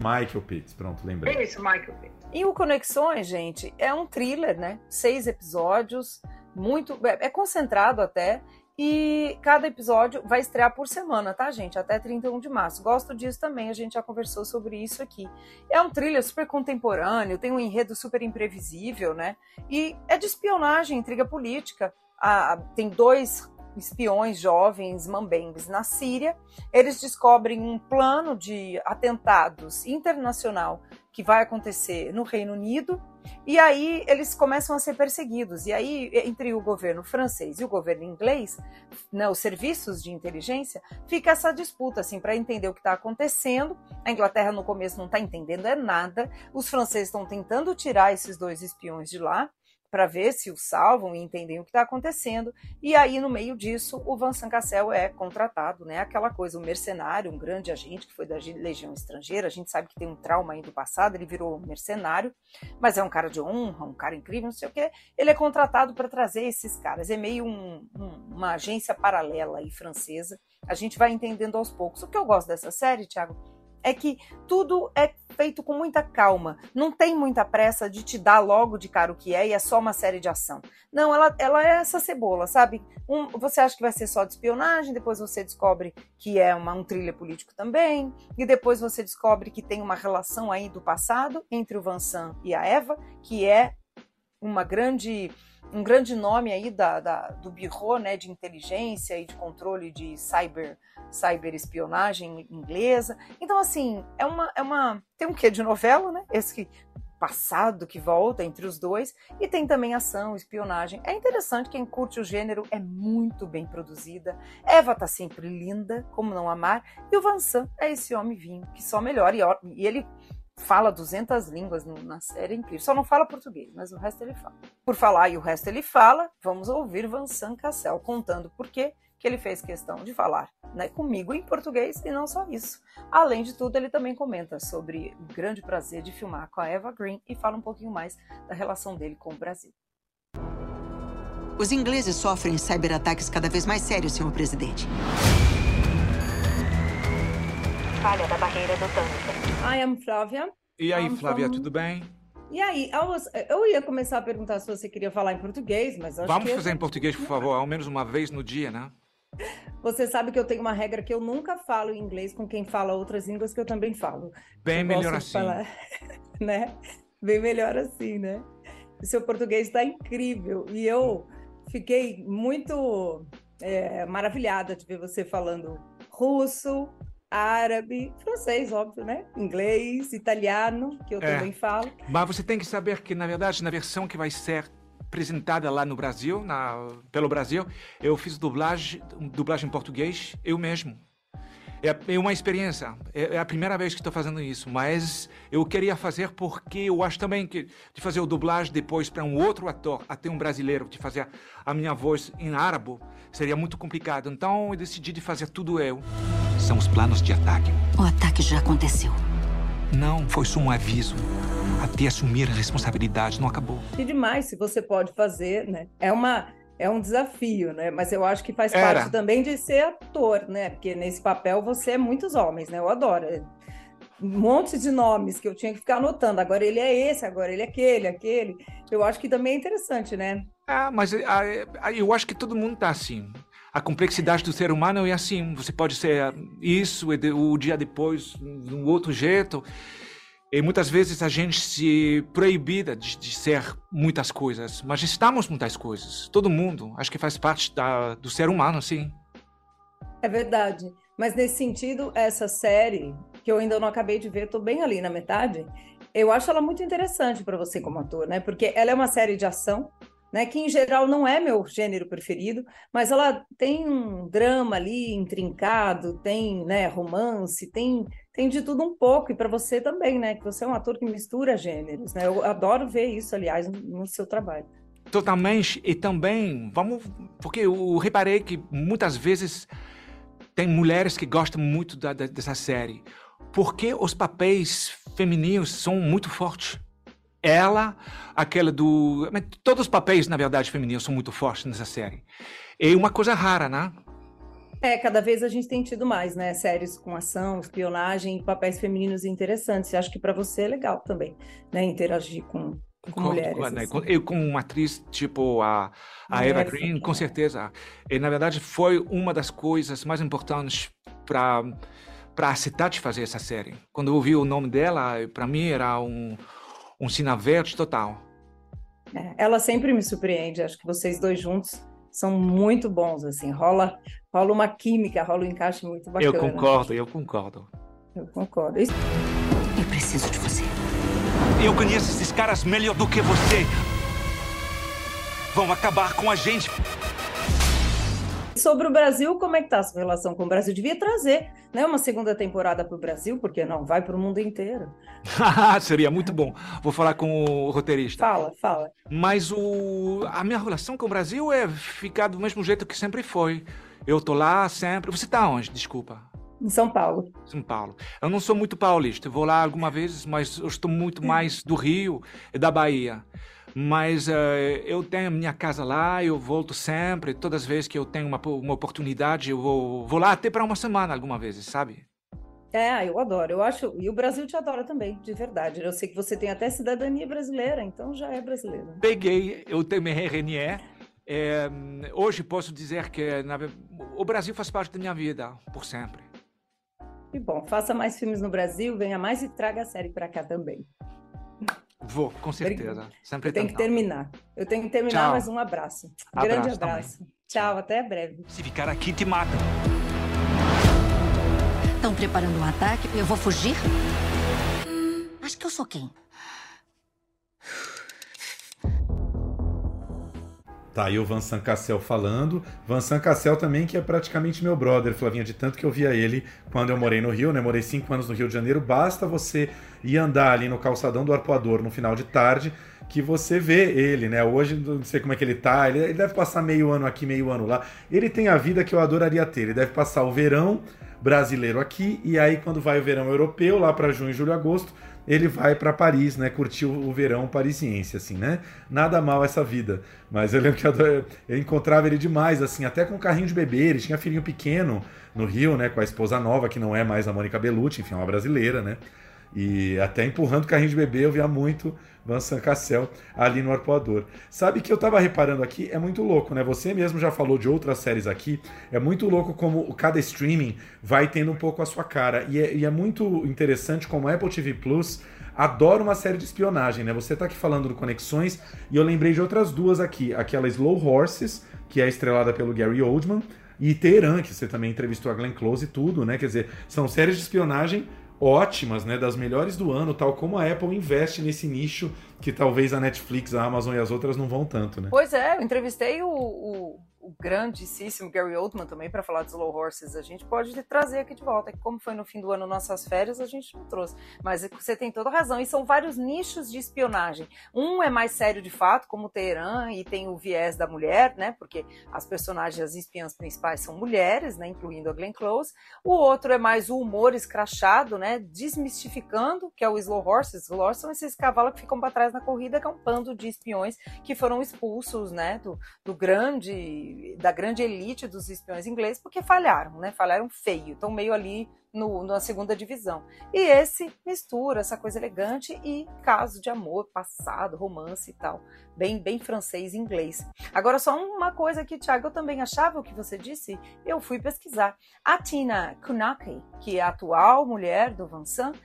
Michael Pitts, pronto, lembrei. Isso, Michael Pitts. E o Conexões, gente, é um thriller, né? Seis episódios, muito. É, é concentrado até. E cada episódio vai estrear por semana, tá, gente? Até 31 de março. Gosto disso também, a gente já conversou sobre isso aqui. É um thriller super contemporâneo, tem um enredo super imprevisível, né? E é de espionagem, intriga política. Ah, tem dois espiões jovens mambembes na Síria. Eles descobrem um plano de atentados internacional que vai acontecer no Reino Unido. E aí eles começam a ser perseguidos. E aí, entre o governo francês e o governo inglês, né, os serviços de inteligência, fica essa disputa assim para entender o que está acontecendo. A Inglaterra no começo não está entendendo é nada. Os franceses estão tentando tirar esses dois espiões de lá para ver se o salvam e entendem o que está acontecendo. E aí, no meio disso, o Vincent Cassel é contratado, né? Aquela coisa, um mercenário, um grande agente que foi da Legião Estrangeira. A gente sabe que tem um trauma aí do passado, ele virou um mercenário, mas é um cara de honra, um cara incrível, não sei o quê. Ele é contratado para trazer esses caras. É meio um, um, uma agência paralela aí francesa. A gente vai entendendo aos poucos. O que eu gosto dessa série, Thiago, é que tudo é feito com muita calma. Não tem muita pressa de te dar logo de cara o que é e é só uma série de ação. Não, ela, ela é essa cebola, sabe? Um, você acha que vai ser só de espionagem, depois você descobre que é uma, um thriller político também, e depois você descobre que tem uma relação aí do passado entre o Vansan e a Eva, que é uma grande um grande nome aí da, da, do Bureau né, de inteligência e de controle de cyber cyberespionagem inglesa. Então, assim, é uma, é uma. Tem um quê de novela, né? Esse passado que volta entre os dois, e tem também ação, espionagem. É interessante, quem curte o gênero é muito bem produzida. Eva tá sempre linda, como não amar, e o Vansan é esse homem vinho que só melhora, e, e ele fala 200 línguas na série, é incrível. Só não fala português, mas o resto ele fala. Por falar e o resto ele fala, vamos ouvir Vansan Cassel contando por quê que ele fez questão de falar né, comigo em português e não só isso. Além de tudo, ele também comenta sobre o grande prazer de filmar com a Eva Green e fala um pouquinho mais da relação dele com o Brasil. Os ingleses sofrem cyberataques cada vez mais sérios, senhor presidente. Falha da barreira do Tânica. I am Flávia. E aí, Flávia, tudo bem? E aí, eu ia começar a perguntar se você queria falar em português, mas acho Vamos que... fazer em português, por favor, ao menos uma vez no dia, né? Você sabe que eu tenho uma regra que eu nunca falo em inglês com quem fala outras línguas que eu também falo. Bem eu melhor assim. Falar, né? Bem melhor assim, né? O seu português está incrível. E eu fiquei muito é, maravilhada de ver você falando russo, árabe, francês, óbvio, né? Inglês, italiano, que eu é, também falo. Mas você tem que saber que, na verdade, na versão que vai ser apresentada lá no Brasil, na, pelo Brasil, eu fiz dublagem, dublagem em português, eu mesmo. É, é uma experiência. É, é a primeira vez que estou fazendo isso, mas eu queria fazer porque eu acho também que de fazer o dublagem depois para um outro ator, até um brasileiro, de fazer a minha voz em árabe, seria muito complicado. Então eu decidi de fazer tudo eu. São os planos de ataque. O ataque já aconteceu. Não, foi só um aviso. Até assumir a responsabilidade, não acabou. E demais, se você pode fazer, né? É uma é um desafio, né? Mas eu acho que faz Era. parte também de ser ator, né? Porque nesse papel você é muitos homens, né? Eu adoro. É Um monte de nomes que eu tinha que ficar anotando. Agora ele é esse, agora ele é aquele, aquele. Eu acho que também é interessante, né? Ah, mas ah, ah, eu acho que todo mundo tá assim. A complexidade do ser humano é assim. Você pode ser isso e o dia depois de um outro jeito. E muitas vezes a gente se proibida de, de ser muitas coisas, mas estamos muitas coisas. Todo mundo. Acho que faz parte da, do ser humano, sim. É verdade. Mas nesse sentido, essa série, que eu ainda não acabei de ver, estou bem ali na metade, eu acho ela muito interessante para você como ator, né? Porque ela é uma série de ação, né? Que em geral não é meu gênero preferido, mas ela tem um drama ali intrincado, tem, né, romance, tem tem de tudo um pouco, e para você também, né? Que você é um ator que mistura gêneros, né? Eu adoro ver isso, aliás, no, seu trabalho. Totalmente. E também, vamos. Porque eu reparei que muitas vezes tem mulheres que gostam muito da- da- dessa série. Porque os papéis femininos são muito fortes. Ela, aquela do. Todos os papéis, na verdade, femininos são muito fortes nessa série. É uma coisa rara, né? É, cada vez a gente tem tido mais, né? Séries com ação, espionagem e papéis femininos interessantes. Acho que para você é legal também, né? Interagir com, com Concordo mulheres. com né? assim. Com- Eu, como uma atriz tipo a, a Eva Green, com certeza. E, na verdade, foi uma das coisas mais importantes para para aceitar de fazer essa série. Quando eu ouvi o nome dela, para mim era um, um sinal verde total. É, ela sempre me surpreende. Acho que vocês dois juntos são muito bons, assim. Rola, rola uma química, rola um encaixe muito bacana. Eu concordo, eu concordo. Eu concordo. Isso- Eu preciso de você. Eu conheço esses caras melhor do que você. Vão acabar com a gente. Sobre o Brasil, como é que tá a sua relação com o Brasil? Devia trazer, né, uma segunda temporada para o Brasil, porque não vai para o mundo inteiro. Seria muito bom. Vou falar com o roteirista. Fala, fala. Mas o, a minha relação com o Brasil é ficar do mesmo jeito que sempre foi. Eu tô lá sempre. Você tá onde? Desculpa. Em São Paulo. São Paulo. Eu não sou muito paulista. Eu vou lá algumas vezes, mas eu estou muito mais do Rio e da Bahia. Mas eh, eu tenho minha casa lá, eu volto sempre. Todas as vezes que eu tenho uma, uma oportunidade, eu vou, vou lá até para uma semana, algumas vezes, sabe? É, eu adoro. Eu acho, e o Brasil te adora também, de verdade. Eu sei que você tem até cidadania brasileira, então já é brasileiro. Peguei, eu tenho minha RNE. Eh, hoje posso dizer que na o Brasil faz parte da minha vida, por sempre. E bom, faça mais filmes no Brasil, venha mais e traga a série para cá também. Vou, com certeza. Sempre Eu tenho que terminar. Eu tenho que terminar, Tchau. mas um abraço. Abraço Grande também. abraço. Tchau, até breve. Se ficar aqui, te matam. Estão preparando um ataque? Eu vou fugir? Acho que eu sou quem? Tá aí o Vincent Cassel falando. Vincent Cassel também, que é praticamente meu brother, Flavinha, de tanto que eu via ele quando eu morei no Rio, né? Morei cinco anos no Rio de Janeiro. Basta você ir andar ali no calçadão do Arpoador no final de tarde, que você vê ele, né? Hoje, não sei como é que ele tá. Ele deve passar meio ano aqui, meio ano lá. Ele tem a vida que eu adoraria ter. Ele deve passar o verão brasileiro aqui, e aí quando vai o verão europeu, lá para junho, julho, agosto, ele vai para Paris, né? Curtir o verão parisiense, assim, né? Nada mal essa vida. Mas eu lembro que eu, eu encontrava ele demais, assim, até com um carrinho de bebê. Ele tinha filhinho pequeno no Rio, né? Com a esposa nova, que não é mais a Mônica Bellucci, enfim, é uma brasileira, né? E até empurrando o carrinho de bebê, eu via muito Vincent Cassel ali no Arpoador. Sabe que eu tava reparando aqui, é muito louco, né? Você mesmo já falou de outras séries aqui. É muito louco como cada streaming vai tendo um pouco a sua cara. E é, e é muito interessante como a Apple TV Plus adora uma série de espionagem, né? Você tá aqui falando do Conexões e eu lembrei de outras duas aqui. Aquela Slow Horses, que é estrelada pelo Gary Oldman, e Teherã, que você também entrevistou a Glenn Close e tudo, né? Quer dizer, são séries de espionagem ótimas, né? Das melhores do ano, tal como a Apple investe nesse nicho que talvez a Netflix, a Amazon e as outras não vão tanto, né? Pois é, eu entrevistei o, o, o grandíssimo Gary Oldman também para falar de Slow Horses. A gente pode trazer aqui de volta, que como foi no fim do ano nossas férias, a gente não trouxe. Mas você tem toda razão. E são vários nichos de espionagem. Um é mais sério de fato, como Teherã, e tem o viés da mulher, né? Porque as personagens, as espiãs principais são mulheres, né? Incluindo a Glenn Close. O outro é mais o humor escrachado, né? Desmistificando, que é o Slow Horses. Slow Horses são esses cavalos que ficam para trás na corrida, que é um bando de espiões que foram expulsos, né? Do, do grande, da grande elite dos espiões ingleses, porque falharam, né? Falharam feio. Estão meio ali no, na segunda divisão. E esse mistura essa coisa elegante e caso de amor, passado, romance e tal. Bem, bem francês e inglês. Agora, só uma coisa aqui, Thiago, eu também achava o que você disse, eu fui pesquisar. A Tina Kunaki, que é a atual mulher do Vincent,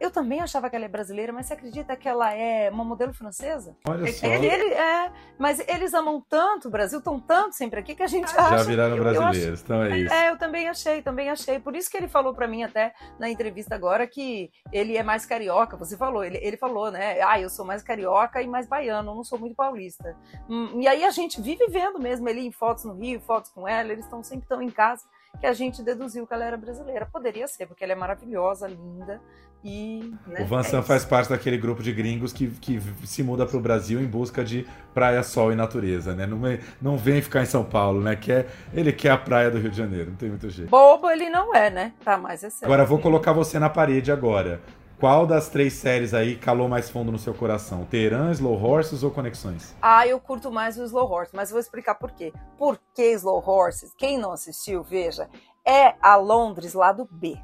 eu também achava que ela é brasileira, mas você acredita que ela é uma modelo francesa? Olha só. É, ele, é, mas eles amam tanto o Brasil, estão tanto sempre aqui que a gente acha. Já viraram brasileiros, então é isso. É, eu também achei, também achei. Por isso que ele falou para mim até na entrevista agora que ele é mais carioca. Você falou, ele, ele falou, né? Ah, eu sou mais carioca e mais baiano, eu não sou muito paulista. Hum, e aí a gente vive vendo mesmo ele em fotos no Rio, fotos com ela, eles estão sempre tão em casa que a gente deduziu que ela era brasileira. Poderia ser, porque ela é maravilhosa, linda e. Né, o Vansan é faz parte daquele grupo de gringos que, que se muda para o Brasil em busca de praia, sol e natureza, né? Não, não vem ficar em São Paulo, né? Quer, ele quer a praia do Rio de Janeiro, não tem muito jeito. Bobo ele não é, né? Tá, mas é certo. Agora vou colocar você na parede agora. Qual das três séries aí calou mais fundo no seu coração? Teherã, Slow Horses ou Conexões? Ah, eu curto mais o Slow Horses, mas vou explicar por quê. Por que Slow Horses? Quem não assistiu, veja, é a Londres lado B.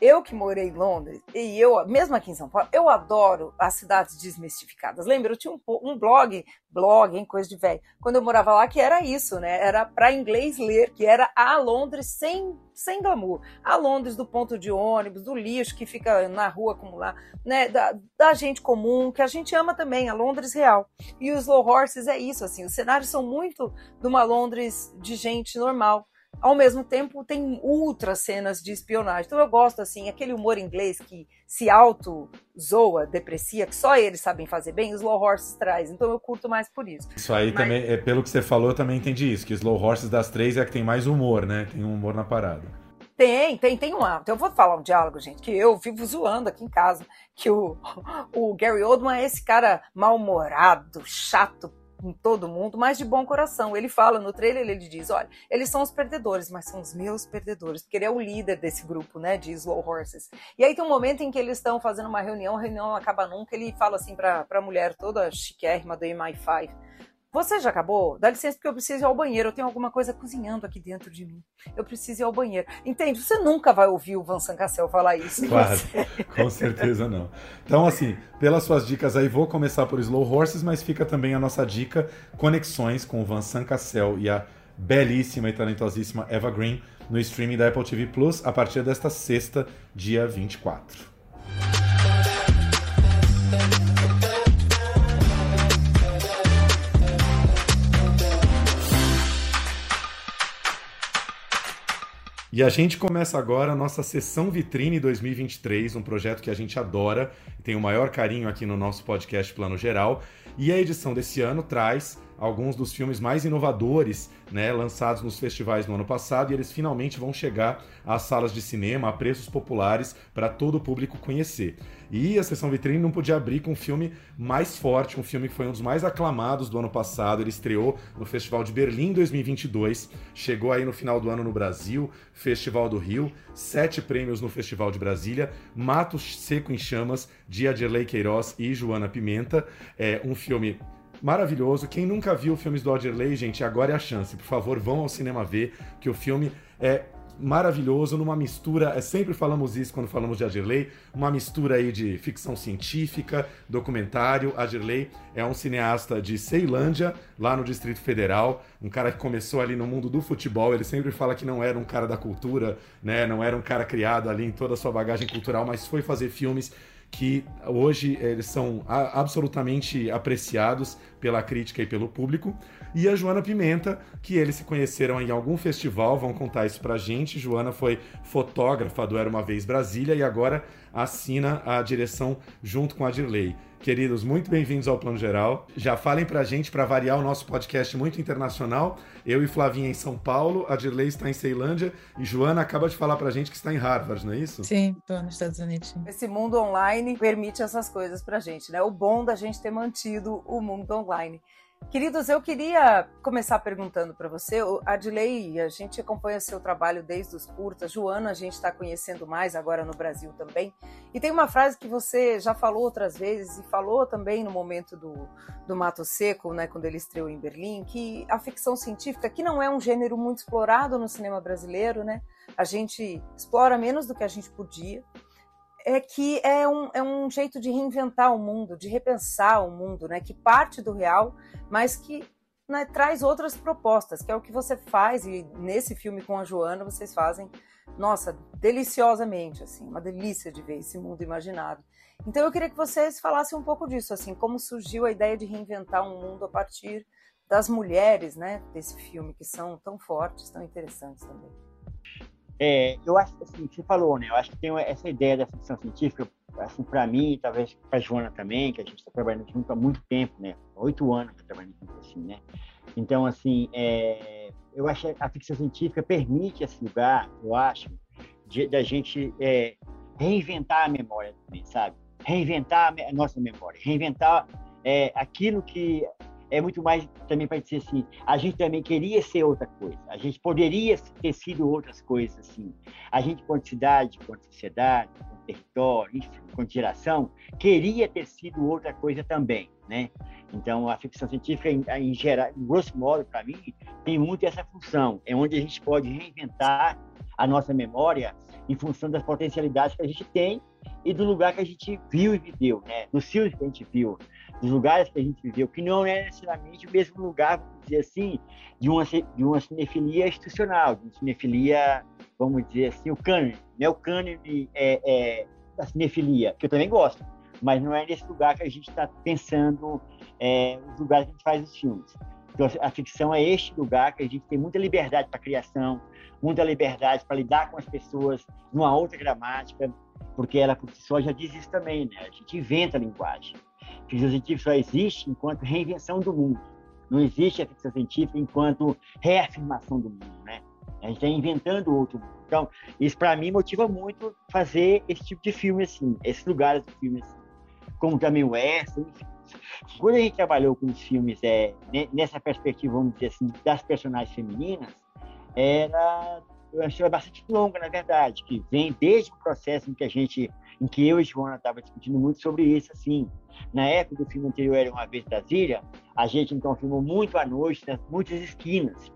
Eu que morei em Londres, e eu, mesmo aqui em São Paulo, eu adoro as cidades desmistificadas. Lembra, eu tinha um, um blog, blog, hein, coisa de velho, quando eu morava lá, que era isso, né? Era para inglês ler, que era a Londres sem, sem glamour. A Londres do ponto de ônibus, do lixo que fica na rua acumular, né? Da, da gente comum, que a gente ama também, a Londres real. E os Slow Horses é isso, assim, os cenários são muito de uma Londres de gente normal ao mesmo tempo tem ultra cenas de espionagem. Então eu gosto assim, aquele humor inglês que se auto zoa, deprecia, que só eles sabem fazer bem, os Slow Horses traz. Então eu curto mais por isso. Isso aí Mas... também, é, pelo que você falou, eu também entendi isso, que Slow Horses das três é a que tem mais humor, né? Tem um humor na parada. Tem, tem, tem um. Então eu vou falar um diálogo, gente, que eu vivo zoando aqui em casa. Que o, o Gary Oldman é esse cara mal-humorado, chato, com todo mundo, mas de bom coração. Ele fala no trailer, ele diz, olha, eles são os perdedores, mas são os meus perdedores, porque ele é o líder desse grupo, né, de Slow Horses. E aí tem um momento em que eles estão fazendo uma reunião, a reunião acaba nunca, ele fala assim para a mulher toda chiquérrima do MI5, você já acabou? Dá licença porque eu preciso ir ao banheiro. Eu tenho alguma coisa cozinhando aqui dentro de mim. Eu preciso ir ao banheiro. Entende? Você nunca vai ouvir o Van Cassel falar isso. Claro, com certeza não. Então, assim, pelas suas dicas aí, vou começar por Slow Horses, mas fica também a nossa dica: conexões com o Van Cassel e a belíssima e talentosíssima Eva Green no streaming da Apple TV Plus a partir desta sexta, dia 24. E a gente começa agora a nossa sessão Vitrine 2023, um projeto que a gente adora tem o maior carinho aqui no nosso podcast Plano Geral. E a edição desse ano traz alguns dos filmes mais inovadores né, lançados nos festivais no ano passado e eles finalmente vão chegar às salas de cinema a preços populares para todo o público conhecer. E a sessão vitrine não podia abrir com um filme mais forte, um filme que foi um dos mais aclamados do ano passado. Ele estreou no Festival de Berlim 2022, chegou aí no final do ano no Brasil, Festival do Rio, sete prêmios no Festival de Brasília, Mato Seco em Chamas, de Adirley Queiroz e Joana Pimenta. É um filme maravilhoso. Quem nunca viu filmes do Adirley, gente, agora é a chance. Por favor, vão ao cinema ver, que o filme é maravilhoso, numa mistura, é, sempre falamos isso quando falamos de Adirley, uma mistura aí de ficção científica, documentário. Adirley é um cineasta de Ceilândia, lá no Distrito Federal, um cara que começou ali no mundo do futebol, ele sempre fala que não era um cara da cultura, né, não era um cara criado ali em toda a sua bagagem cultural, mas foi fazer filmes que hoje eles são absolutamente apreciados pela crítica e pelo público. E a Joana Pimenta, que eles se conheceram em algum festival, vão contar isso pra gente. Joana foi fotógrafa do Era Uma Vez Brasília e agora assina a direção junto com a Dirley. Queridos, muito bem-vindos ao Plano Geral. Já falem pra gente, para variar o nosso podcast muito internacional. Eu e Flavinha em São Paulo, a Dirley está em Ceilândia e Joana acaba de falar pra gente que está em Harvard, não é isso? Sim, estou nos Estados Unidos. Esse mundo online permite essas coisas pra gente, né? O bom da gente ter mantido o mundo online. Queridos, eu queria começar perguntando para você, Adilei, a gente acompanha seu trabalho desde os curtas, Joana a gente está conhecendo mais agora no Brasil também, e tem uma frase que você já falou outras vezes e falou também no momento do, do Mato Seco, né, quando ele estreou em Berlim, que a ficção científica, que não é um gênero muito explorado no cinema brasileiro, né, a gente explora menos do que a gente podia, é que é um, é um jeito de reinventar o mundo, de repensar o mundo, né? Que parte do real, mas que né, traz outras propostas, que é o que você faz, e nesse filme com a Joana vocês fazem, nossa, deliciosamente, assim, uma delícia de ver esse mundo imaginado. Então eu queria que vocês falassem um pouco disso, assim, como surgiu a ideia de reinventar um mundo a partir das mulheres, né, desse filme, que são tão fortes, tão interessantes também. É, eu acho assim, você falou, né? Eu acho que tem essa ideia da ficção científica, assim, para mim, talvez para Joana também, que a gente está trabalhando junto há muito tempo, né? Oito anos tá trabalhando junto assim, né? Então, assim, é, eu acho que a ficção científica permite esse lugar, eu acho, de, da gente é, reinventar a memória também, sabe? Reinventar a nossa memória, reinventar é, aquilo que é muito mais também para dizer assim, a gente também queria ser outra coisa, a gente poderia ter sido outras coisas assim. A gente, quanto cidade, quanto sociedade, quanto território, enfim, quanto geração, queria ter sido outra coisa também, né? Então, a ficção científica, em, em geral, em grosso modo, para mim, tem muito essa função, é onde a gente pode reinventar a nossa memória em função das potencialidades que a gente tem e do lugar que a gente viu e viveu, né? Dos filmes que a gente viu, dos lugares que a gente viveu, que não é necessariamente o mesmo lugar, vamos dizer assim, de uma, de uma cinefilia institucional, de uma cinefilia, vamos dizer assim, o cânone, né? O cânone é, é, da cinefilia, que eu também gosto, mas não é nesse lugar que a gente está pensando é, os lugares que a gente faz os filmes. Então, a ficção é este lugar que a gente tem muita liberdade para criação, muita liberdade para lidar com as pessoas numa outra gramática, porque ela por si só já diz isso também, né? A gente inventa a linguagem ficção científica só existe enquanto reinvenção do mundo. Não existe a ficção científica enquanto reafirmação do mundo, né? A gente está inventando outro mundo. Então, isso para mim motiva muito fazer esse tipo de filme assim, esses lugares de filme assim, como também o Western, enfim. Quando a gente trabalhou com os filmes é, nessa perspectiva, vamos dizer assim, das personagens femininas, era eu achei bastante longa, na verdade, que vem desde o processo em que a gente em que eu e Joana estava discutindo muito sobre isso, assim. Na época do filme anterior, Era Uma Vez Brasília, a gente então filmou muito à noite, nas muitas esquinas.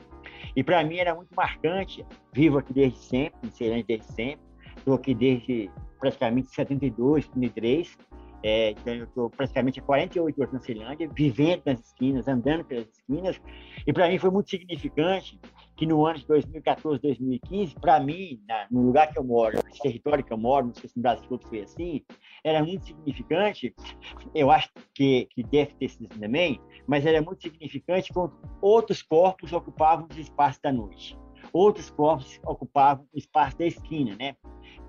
E para mim era muito marcante, vivo aqui desde sempre, em Ceilândia desde sempre, estou aqui desde praticamente 72, 73, é, então eu estou praticamente há 48 anos na Ceilândia, vivendo nas esquinas, andando pelas esquinas, e para mim foi muito significante que no ano de 2014, 2015, para mim, na, no lugar que eu moro, no território que eu moro, não sei se no Brasil todo foi assim, era muito significante, eu acho que, que deve ter sido também, mas era muito significante quando outros corpos ocupavam os espaços da noite. Outros corpos ocupavam o espaço da esquina, né?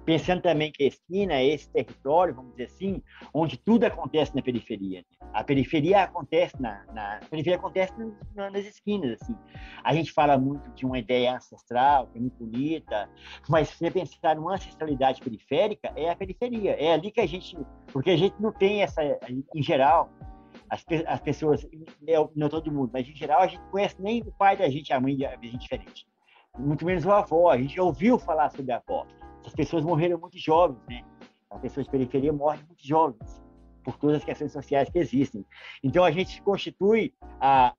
Pensando também que a esquina é esse território, vamos dizer assim, onde tudo acontece na periferia. Né? A periferia acontece na, na periferia acontece nas esquinas, assim. A gente fala muito de uma ideia ancestral, que é muito bonita, mas se você pensar numa ancestralidade periférica, é a periferia. É ali que a gente, porque a gente não tem essa, em geral, as, as pessoas, não todo mundo, mas em geral a gente conhece nem o pai da gente, a mãe da gente diferente. Muito menos o avó. A gente já ouviu falar sobre a avó as pessoas morreram muito jovens, né? As pessoas de periferia morrem muito jovens por todas as questões sociais que existem. Então a gente constitui a,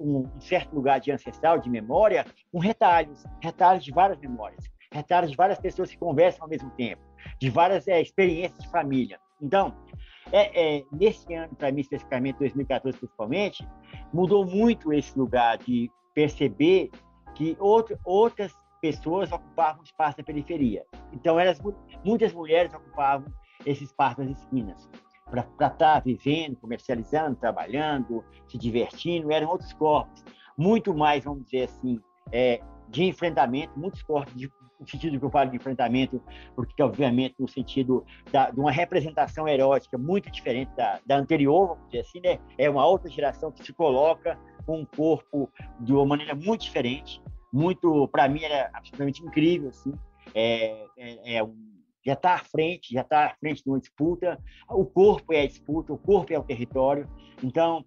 um, um certo lugar de ancestral, de memória, com retalhos, retalhos de várias memórias, retalhos de várias pessoas que conversam ao mesmo tempo, de várias é, experiências de família. Então, é, é, nesse ano, para mim especificamente, 2014 principalmente, mudou muito esse lugar de perceber que outro, outras pessoas ocupavam espaço da periferia. Então, elas, muitas mulheres ocupavam esse espaço das esquinas para estar tá vivendo, comercializando, trabalhando, se divertindo. Eram outros corpos, muito mais, vamos dizer assim, é, de enfrentamento, muitos corpos de, no sentido que eu falo de enfrentamento, porque obviamente no sentido da, de uma representação erótica muito diferente da, da anterior, vamos dizer assim, né? É uma outra geração que se coloca com um corpo de uma maneira muito diferente, muito, para mim era absolutamente incrível, assim. É, é, é já está à frente, já está à frente de uma disputa. O corpo é a disputa, o corpo é o território. Então,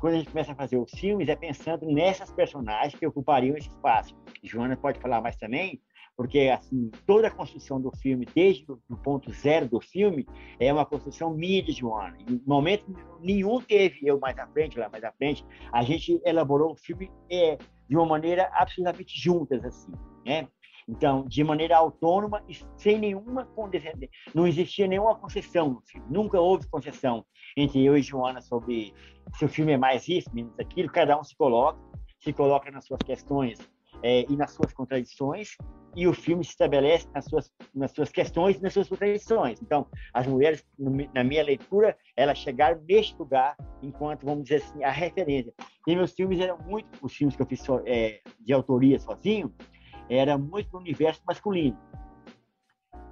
quando a gente começa a fazer os filmes, é pensando nessas personagens que ocupariam esse espaço. Joana pode falar mais também, porque assim toda a construção do filme, desde o ponto zero do filme, é uma construção minha de Joana. Em momento nenhum teve eu mais à frente, lá mais à frente, a gente elaborou o filme é, de uma maneira absolutamente juntas, assim, né? Então, de maneira autônoma e sem nenhuma condescendência. Não existia nenhuma concessão no filme. Nunca houve concessão entre eu e Joana sobre se o filme é mais isso, menos aquilo. Cada um se coloca, se coloca nas suas questões é, e nas suas contradições, e o filme se estabelece nas suas, nas suas questões e nas suas contradições. Então, as mulheres, na minha leitura, elas chegaram neste lugar enquanto, vamos dizer assim, a referência. E meus filmes eram muito, os filmes que eu fiz é, de autoria sozinho, era muito no universo masculino.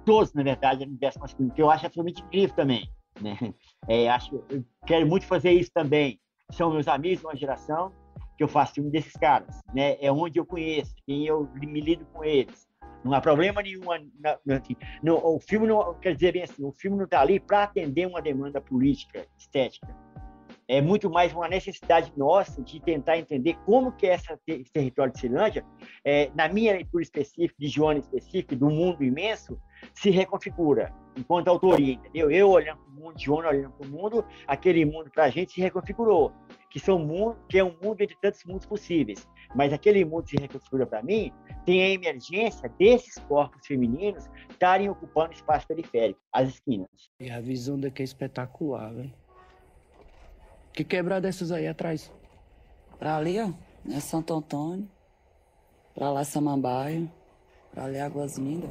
Todos, na verdade, no universo masculino, que eu acho absolutamente incrível também. Né? É, acho, quero muito fazer isso também. São meus amigos de uma geração que eu faço filme desses caras. Né? É onde eu conheço, quem eu me lido com eles. Não há problema nenhum. Assim, o filme não quer dizer bem assim, o filme não está ali para atender uma demanda política, estética é muito mais uma necessidade nossa de tentar entender como que essa, esse território de Ceilândia, é, na minha leitura específica, de Joana específica, do mundo imenso, se reconfigura enquanto autoria, entendeu? Eu olhando para o mundo, Joana olhando para o mundo, aquele mundo para a gente se reconfigurou, que, são mundo, que é um mundo entre tantos mundos possíveis. Mas aquele mundo se reconfigura para mim, tem a emergência desses corpos femininos estarem ocupando espaço periférico, as esquinas. E a visão daqui é espetacular, velho. Que quebrada é essas aí atrás? Pra ali, ó, é Santo Antônio. Pra lá, Samambaia. Pra ali, Águas Lindas.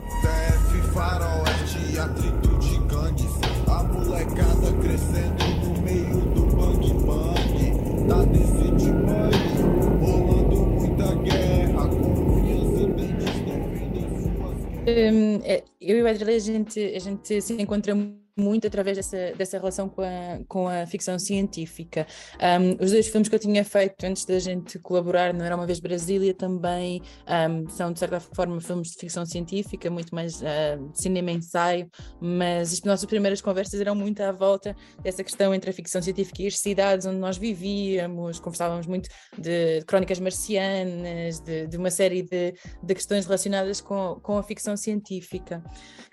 Faroeste, atrito de gangues. A molecada crescendo no meio do bang bang. Tá desse aí, rolando muita guerra. Com unhas e dentes defendem suas... Um, é, eu e o Adriel, a gente, a gente se encontra muito muito através dessa, dessa relação com a, com a ficção científica. Um, os dois filmes que eu tinha feito antes da gente colaborar, Não Era Uma Vez Brasília, também um, são, de certa forma, filmes de ficção científica, muito mais uh, cinema-ensaio, mas as nossas primeiras conversas eram muito à volta dessa questão entre a ficção científica e as cidades onde nós vivíamos, conversávamos muito de crónicas marcianas, de, de uma série de, de questões relacionadas com, com a ficção científica.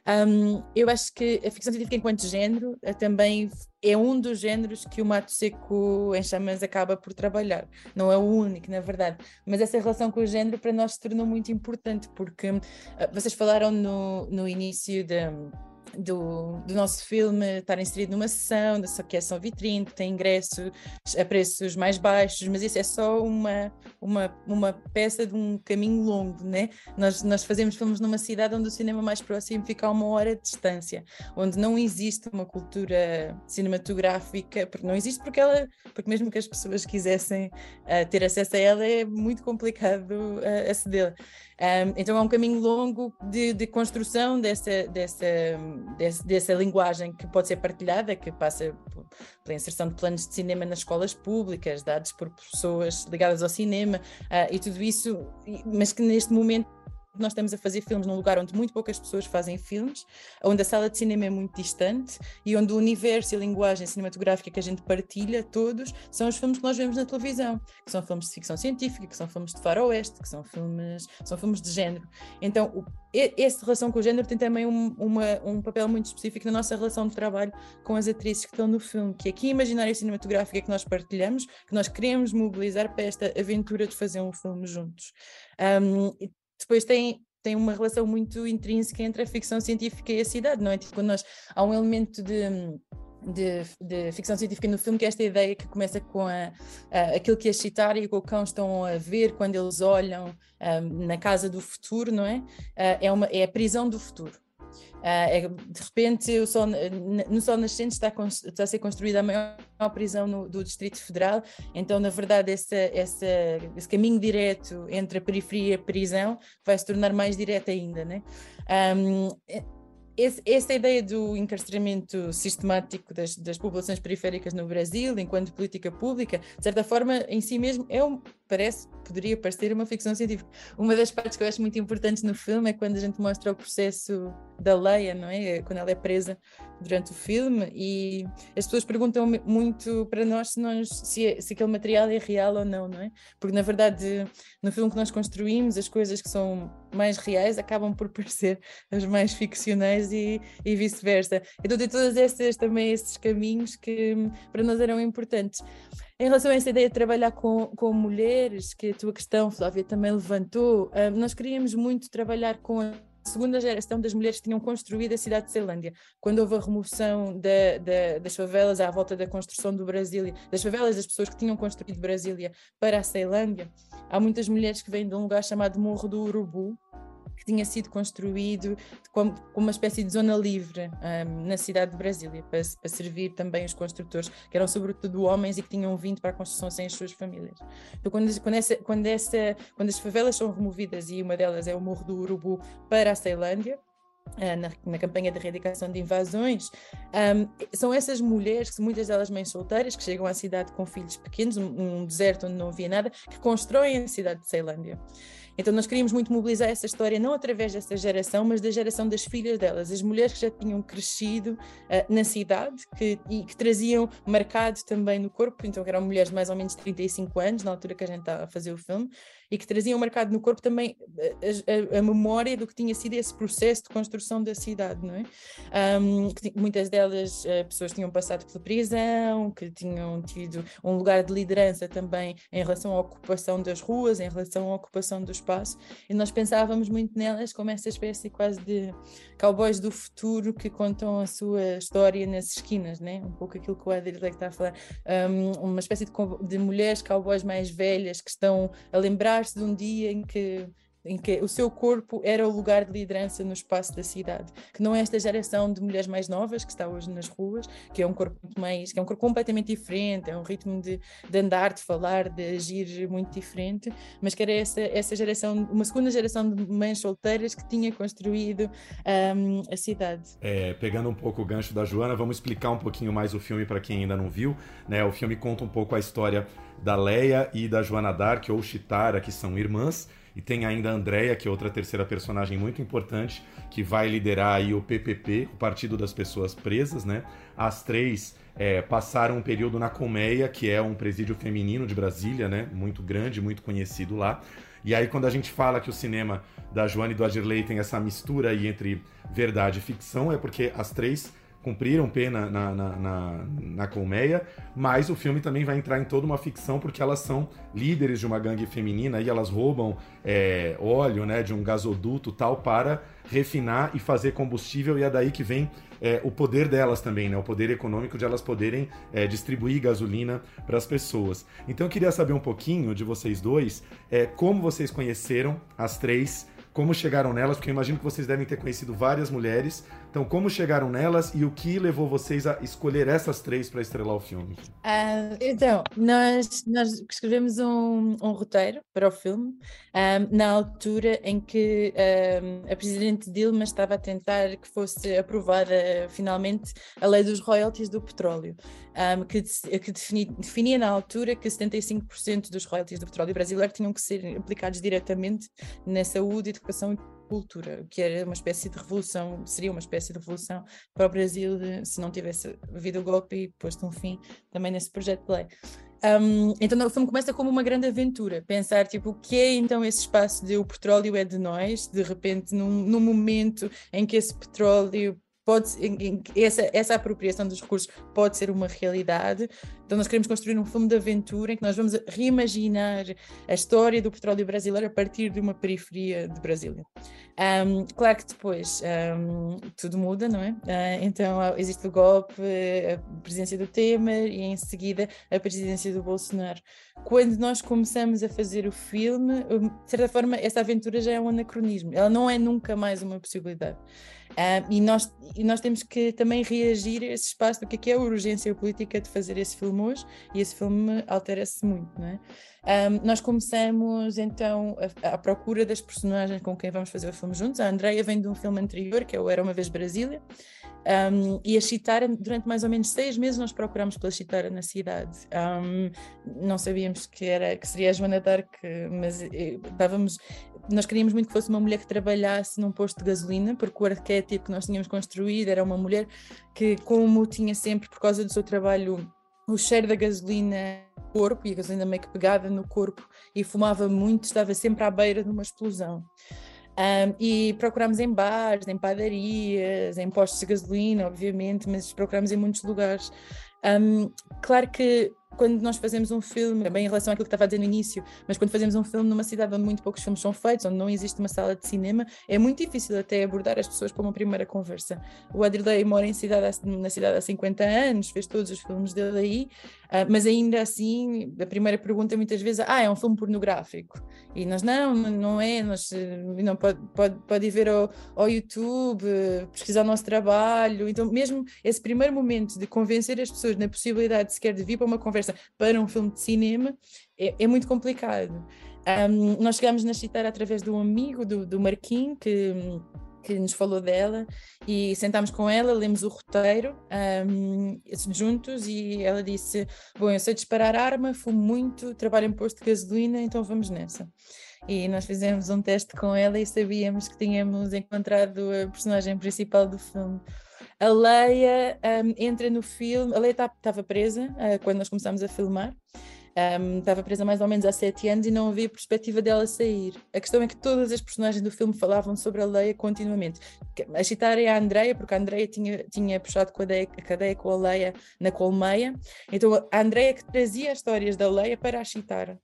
Um, eu acho que a ficção científica, enquanto género, é também é um dos géneros que o Mato Seco em Chamas acaba por trabalhar. Não é o único, na verdade. Mas essa relação com o género para nós se tornou muito importante, porque uh, vocês falaram no, no início de do, do nosso filme estar inserido numa sessão, da que é só vitrine, tem ingressos a preços mais baixos, mas isso é só uma, uma, uma peça de um caminho longo, né? Nós, nós fazemos filmes numa cidade onde o cinema mais próximo fica a uma hora de distância, onde não existe uma cultura cinematográfica, porque não existe porque ela, porque mesmo que as pessoas quisessem uh, ter acesso a ela, é muito complicado uh, aceder. Um, então é um caminho longo de, de construção dessa, dessa, dessa, linguagem que pode ser partilhada, que passa pela inserção de planos de cinema nas escolas públicas, dados por pessoas ligadas ao cinema uh, e tudo isso, mas que neste momento nós estamos a fazer filmes num lugar onde muito poucas pessoas fazem filmes, onde a sala de cinema é muito distante e onde o universo e a linguagem cinematográfica que a gente partilha todos são os filmes que nós vemos na televisão, que são filmes de ficção científica, que são filmes de faroeste, que são filmes, são filmes de género. Então, o, essa relação com o género tem também um, uma, um papel muito específico na nossa relação de trabalho com as atrizes que estão no filme, que é aqui imaginária cinematográfica que nós partilhamos, que nós queremos mobilizar para esta aventura de fazer um filme juntos. Um, depois tem, tem uma relação muito intrínseca entre a ficção científica e a cidade, não é? Tipo, quando nós, há um elemento de, de, de, ficção científica no filme, que é esta ideia que começa com a, a, aquilo que a Chitara e o Cocão estão a ver quando eles olham um, na casa do futuro, não é? Uh, é, uma, é a prisão do futuro. Uh, é, de repente, o sol, no Sol Nascente está, está, a ser construída a maior, prisão no, do Distrito Federal, então, na verdade, esse caminho direto entre a periferia e a prisão vai se tornar mais direto ainda. Né? Um, esse, essa ideia do encarceramento sistemático das, das, populações periféricas no Brasil, enquanto política pública, de certa forma, em si mesmo, é um, parece, poderia parecer uma ficção científica. Uma das partes que eu acho muito importantes no filme é quando a gente mostra o processo da Leia, não é? Quando ela é presa durante o filme e as pessoas perguntam muito para nós se, nós, se, é, se aquele material é real ou não, não é? Porque na verdade no filme que nós construímos as coisas que são mais reais acabam por parecer as mais ficcionais e, e vice-versa. Então tem todas essas também esses caminhos que para nós eram importantes. Em relação a essa ideia de trabalhar com, com mulheres, que a tua questão, Flávia, também levantou, ah, nós queríamos muito trabalhar com a segunda geração das mulheres que tinham construído a cidade de Ceilândia, quando houve a remoção da, da, das favelas à volta da construção do Brasília, das favelas das pessoas que tinham construído Brasília para a Ceilândia, há muitas mulheres que vêm de um lugar chamado Morro do Urubu, que tinha sido construído como, uma espécie de zona livre um, na cidade de Brasília, para, para, servir também os construtores, que eram sobretudo homens e que tinham vindo para a construção sem as suas famílias. Então, quando, quando, essa, quando, essa, quando as favelas são removidas, e uma delas é o Morro do Urubu, para a Ceilândia, Uh, na, na, campanha de erradicação de invasões, um, são essas mulheres, muitas delas mães solteiras, que chegam à cidade com filhos pequenos, um, um deserto onde não havia nada, que constroem a cidade de Ceilândia. Então nós queríamos muito mobilizar essa história, não através dessa geração, mas da geração das filhas delas, as mulheres que já tinham crescido uh, na cidade que, e que traziam marcado também no corpo, então eram mulheres de mais ou menos 35 anos, na altura que a gente estava a fazer o filme, e que traziam marcado no corpo também a, a, a, memória do que tinha sido esse processo de construção da cidade, não é? Um, que, muitas delas uh, pessoas tinham passado pela prisão, que tinham tido um lugar de liderança também em relação à ocupação das ruas, em relação à ocupação do espaço, e nós pensávamos muito nelas como essa espécie quase de cowboys do futuro que contam a sua história nas esquinas, né? Um pouco aquilo que o Adler está a falar, um, uma espécie de, de mulheres cowboys mais velhas que estão a lembrar lembrar-se de um dia em que em que o seu corpo era o lugar de liderança no espaço da cidade, que não é esta geração de mulheres mais novas que está hoje nas ruas, que é um corpo mais, que é um corpo completamente diferente, é um ritmo de, de andar, de falar, de agir muito diferente, mas que era essa, essa geração, uma segunda geração de mães solteiras que tinha construído um, a cidade. É, pegando um pouco o gancho da Joana, vamos explicar um pouquinho mais o filme para quem ainda não viu, né? O filme conta um pouco a história da Leia e da Joana Dark, ou Chitara, que são irmãs, e tem ainda a Andrea, que é outra terceira personagem muito importante, que vai liderar aí o PPP, o Partido das Pessoas Presas, né? As três é, passaram um período na Colmeia, que é um presídio feminino de Brasília, né? Muito grande, muito conhecido lá. E aí, quando a gente fala que o cinema da Joana e do Adirley tem essa mistura aí entre verdade e ficção, é porque as três cumpriram pena na, na, na, na, colmeia, mas o filme também vai entrar em toda uma ficção porque elas são líderes de uma gangue feminina e elas roubam é, óleo né, de um gasoduto tal para refinar e fazer combustível e é daí que vem é, o poder delas também, né, o poder econômico de elas poderem é, distribuir gasolina para as pessoas. Então eu queria saber um pouquinho de vocês dois, é, como vocês conheceram as três como chegaram nelas, porque eu imagino que vocês devem ter conhecido várias mulheres. Então, como chegaram nelas e o que levou vocês a escolher essas três para estrelar o filme? Uh, então, nós, nós escrevemos um, um roteiro para o filme um, na altura em que um, a Presidente Dilma estava a tentar que fosse aprovada finalmente a lei dos royalties do petróleo, que, que definia, definia na altura que 75% dos royalties do petróleo brasileiro tinham que ser aplicados diretamente na saúde educação cultura, que era uma espécie de revolução, seria uma espécie de revolução para o Brasil de, se não tivesse havido o golpe e posto um fim também nesse projeto de lei. Um, então o filme começa como uma grande aventura, pensar tipo o que é então esse espaço de o petróleo é de nós, de repente num, num momento em que esse petróleo pode essa, essa apropriação dos recursos pode ser uma realidade. Então nós queremos construir um filme de aventura em que nós vamos reimaginar a história do petróleo brasileiro a partir de uma periferia de Brasília. Um, claro que depois um, tudo muda, não é? Uh, então existe o golpe, a presidência do Temer e em seguida a presidência do Bolsonaro. Quando nós começamos a fazer o filme, de certa forma, essa aventura já é um anacronismo, ela não é nunca mais uma possibilidade. Uh, e, nós, e nós temos que também reagir a esse espaço do que é, que é a urgência política de fazer esse filme hoje, e esse filme altera-se muito, não é? Um, nós começamos então à procura das personagens com quem vamos fazer o filme juntos. A Andreia vem de um filme anterior, que é o Era Uma Vez Brasília, um, e a Chitara, durante mais ou menos seis meses, nós procuramos pela Chitara na cidade. Um, não sabíamos que, era, que seria a Joana Dark, mas eh, dávamos, nós queríamos muito que fosse uma mulher que trabalhasse num posto de gasolina, porque o arquétipo que nós tínhamos construído era uma mulher que, como tinha sempre, por causa do seu trabalho, o cheiro da gasolina no corpo, e a gasolina meio que pegada no corpo, e fumava muito, estava sempre à beira de uma explosão. Um, e procuramos em bares, em padarias, em postos de gasolina, obviamente, mas procuramos em muitos lugares. Um, claro que quando nós fazemos um filme, bem em relação àquilo que estava a dizer no início, mas quando fazemos um filme numa cidade onde muito poucos filmes são feitos, onde não existe uma sala de cinema, é muito difícil até abordar as pessoas para uma primeira conversa. O Adrilei mora em cidade, na cidade há 50 anos, fez todos os filmes dele aí, uh, mas ainda assim, a primeira pergunta muitas vezes é, ah, é um filme pornográfico. E nós, não, não é, nós, eh, não, pode, pode, pode ir ver ao, ao YouTube, pesquisar o nosso trabalho. Então, mesmo esse primeiro momento de convencer as pessoas na possibilidade sequer de vir para uma conversa para um filme de cinema é, é muito complicado. Um, nós chegámos na Chitara através de um amigo, do, do Marquinhos, que, que nos falou dela, e sentámos com ela, lemos o roteiro um, juntos, e ela disse: Bom, eu sei disparar arma, fumo muito, trabalho em posto de gasolina, então vamos nessa. E nós fizemos um teste com ela e sabíamos que tínhamos encontrado a personagem principal do filme. A Leia um, entra no filme, a Leia estava tá, presa uh, quando nós começámos a filmar, um, estava presa mais ou menos há sete anos e não havia perspectiva dela sair. A questão é que todas as personagens do filme falavam sobre a Leia continuamente. A citar é a Andreia, porque a Andreia tinha, tinha puxado cadeia, a cadeia com a Leia na colmeia, então a Andreia que trazia as histórias da Leia para a Chitara.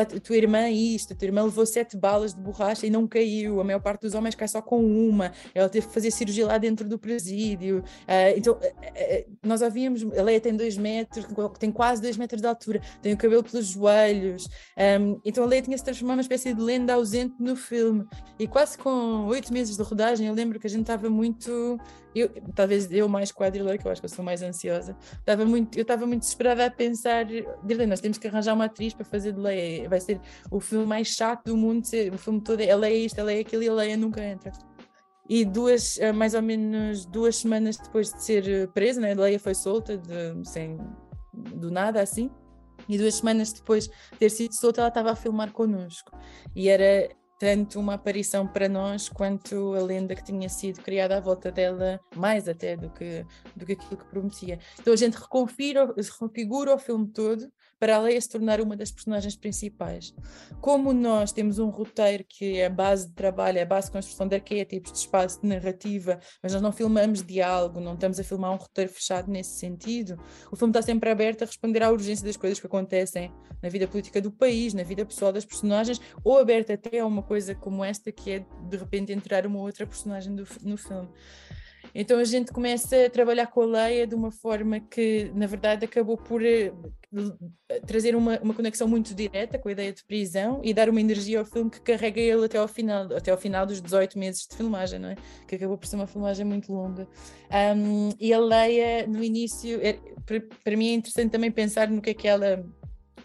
A, tua irmã isto, a tua irmã levou sete balas de borracha e não caiu, a maior parte dos homens cai só com uma, ela teve que fazer cirurgia lá dentro do presídio. Uh, então, uh, uh, nós ouvíamos, a Leia tem dois metros, tem quase dois metros de altura, tem o cabelo pelos joelhos. Um, então a Leia tinha se transformado numa espécie de lenda ausente no filme. E quase com oito meses de rodagem, eu lembro que a gente estava muito. Eu, talvez eu mais quadrilha, que eu acho que eu sou mais ansiosa, estava muito, eu estava muito desesperada a pensar, nós temos que arranjar uma atriz para fazer de Leia vai ser o filme mais chato do mundo, o filme todo é Leia isto, Leia aquilo e Leia nunca entra. E duas, eh, mais ou menos duas semanas depois de ser eh, presa, né, Leia foi solta de, sem, do nada assim, e duas semanas depois de ter sido solta, ela estava a filmar connosco. E era tanto uma aparição para nós quanto a lenda que tinha sido criada à volta dela, mais até do que, do que aquilo que prometia. Então a gente reconfigura, reconfigura o filme todo para a Leia se tornar uma das personagens principais. Como nós temos um roteiro que é a base de trabalho, é a base de construção de arquétipos, de espaço de narrativa, mas nós não filmamos diálogo, não estamos a filmar um roteiro fechado nesse sentido, o filme está sempre aberto a responder à urgência das coisas que acontecem na vida política do país, na vida pessoal das personagens, ou aberto até a uma coisa como esta, que é de repente entrar uma outra personagem do, no filme. Então a gente começa a trabalhar com a Leia de uma forma que, na verdade, acabou por eh, trazer uma, uma conexão muito direta com a ideia de prisão e dar uma energia ao filme que carrega ele até ao final, até ao final dos 18 meses de filmagem, não é? Que acabou por ser uma filmagem muito longa. Um, e a Leia, no início, é, para, mim é interessante também pensar no que é que ela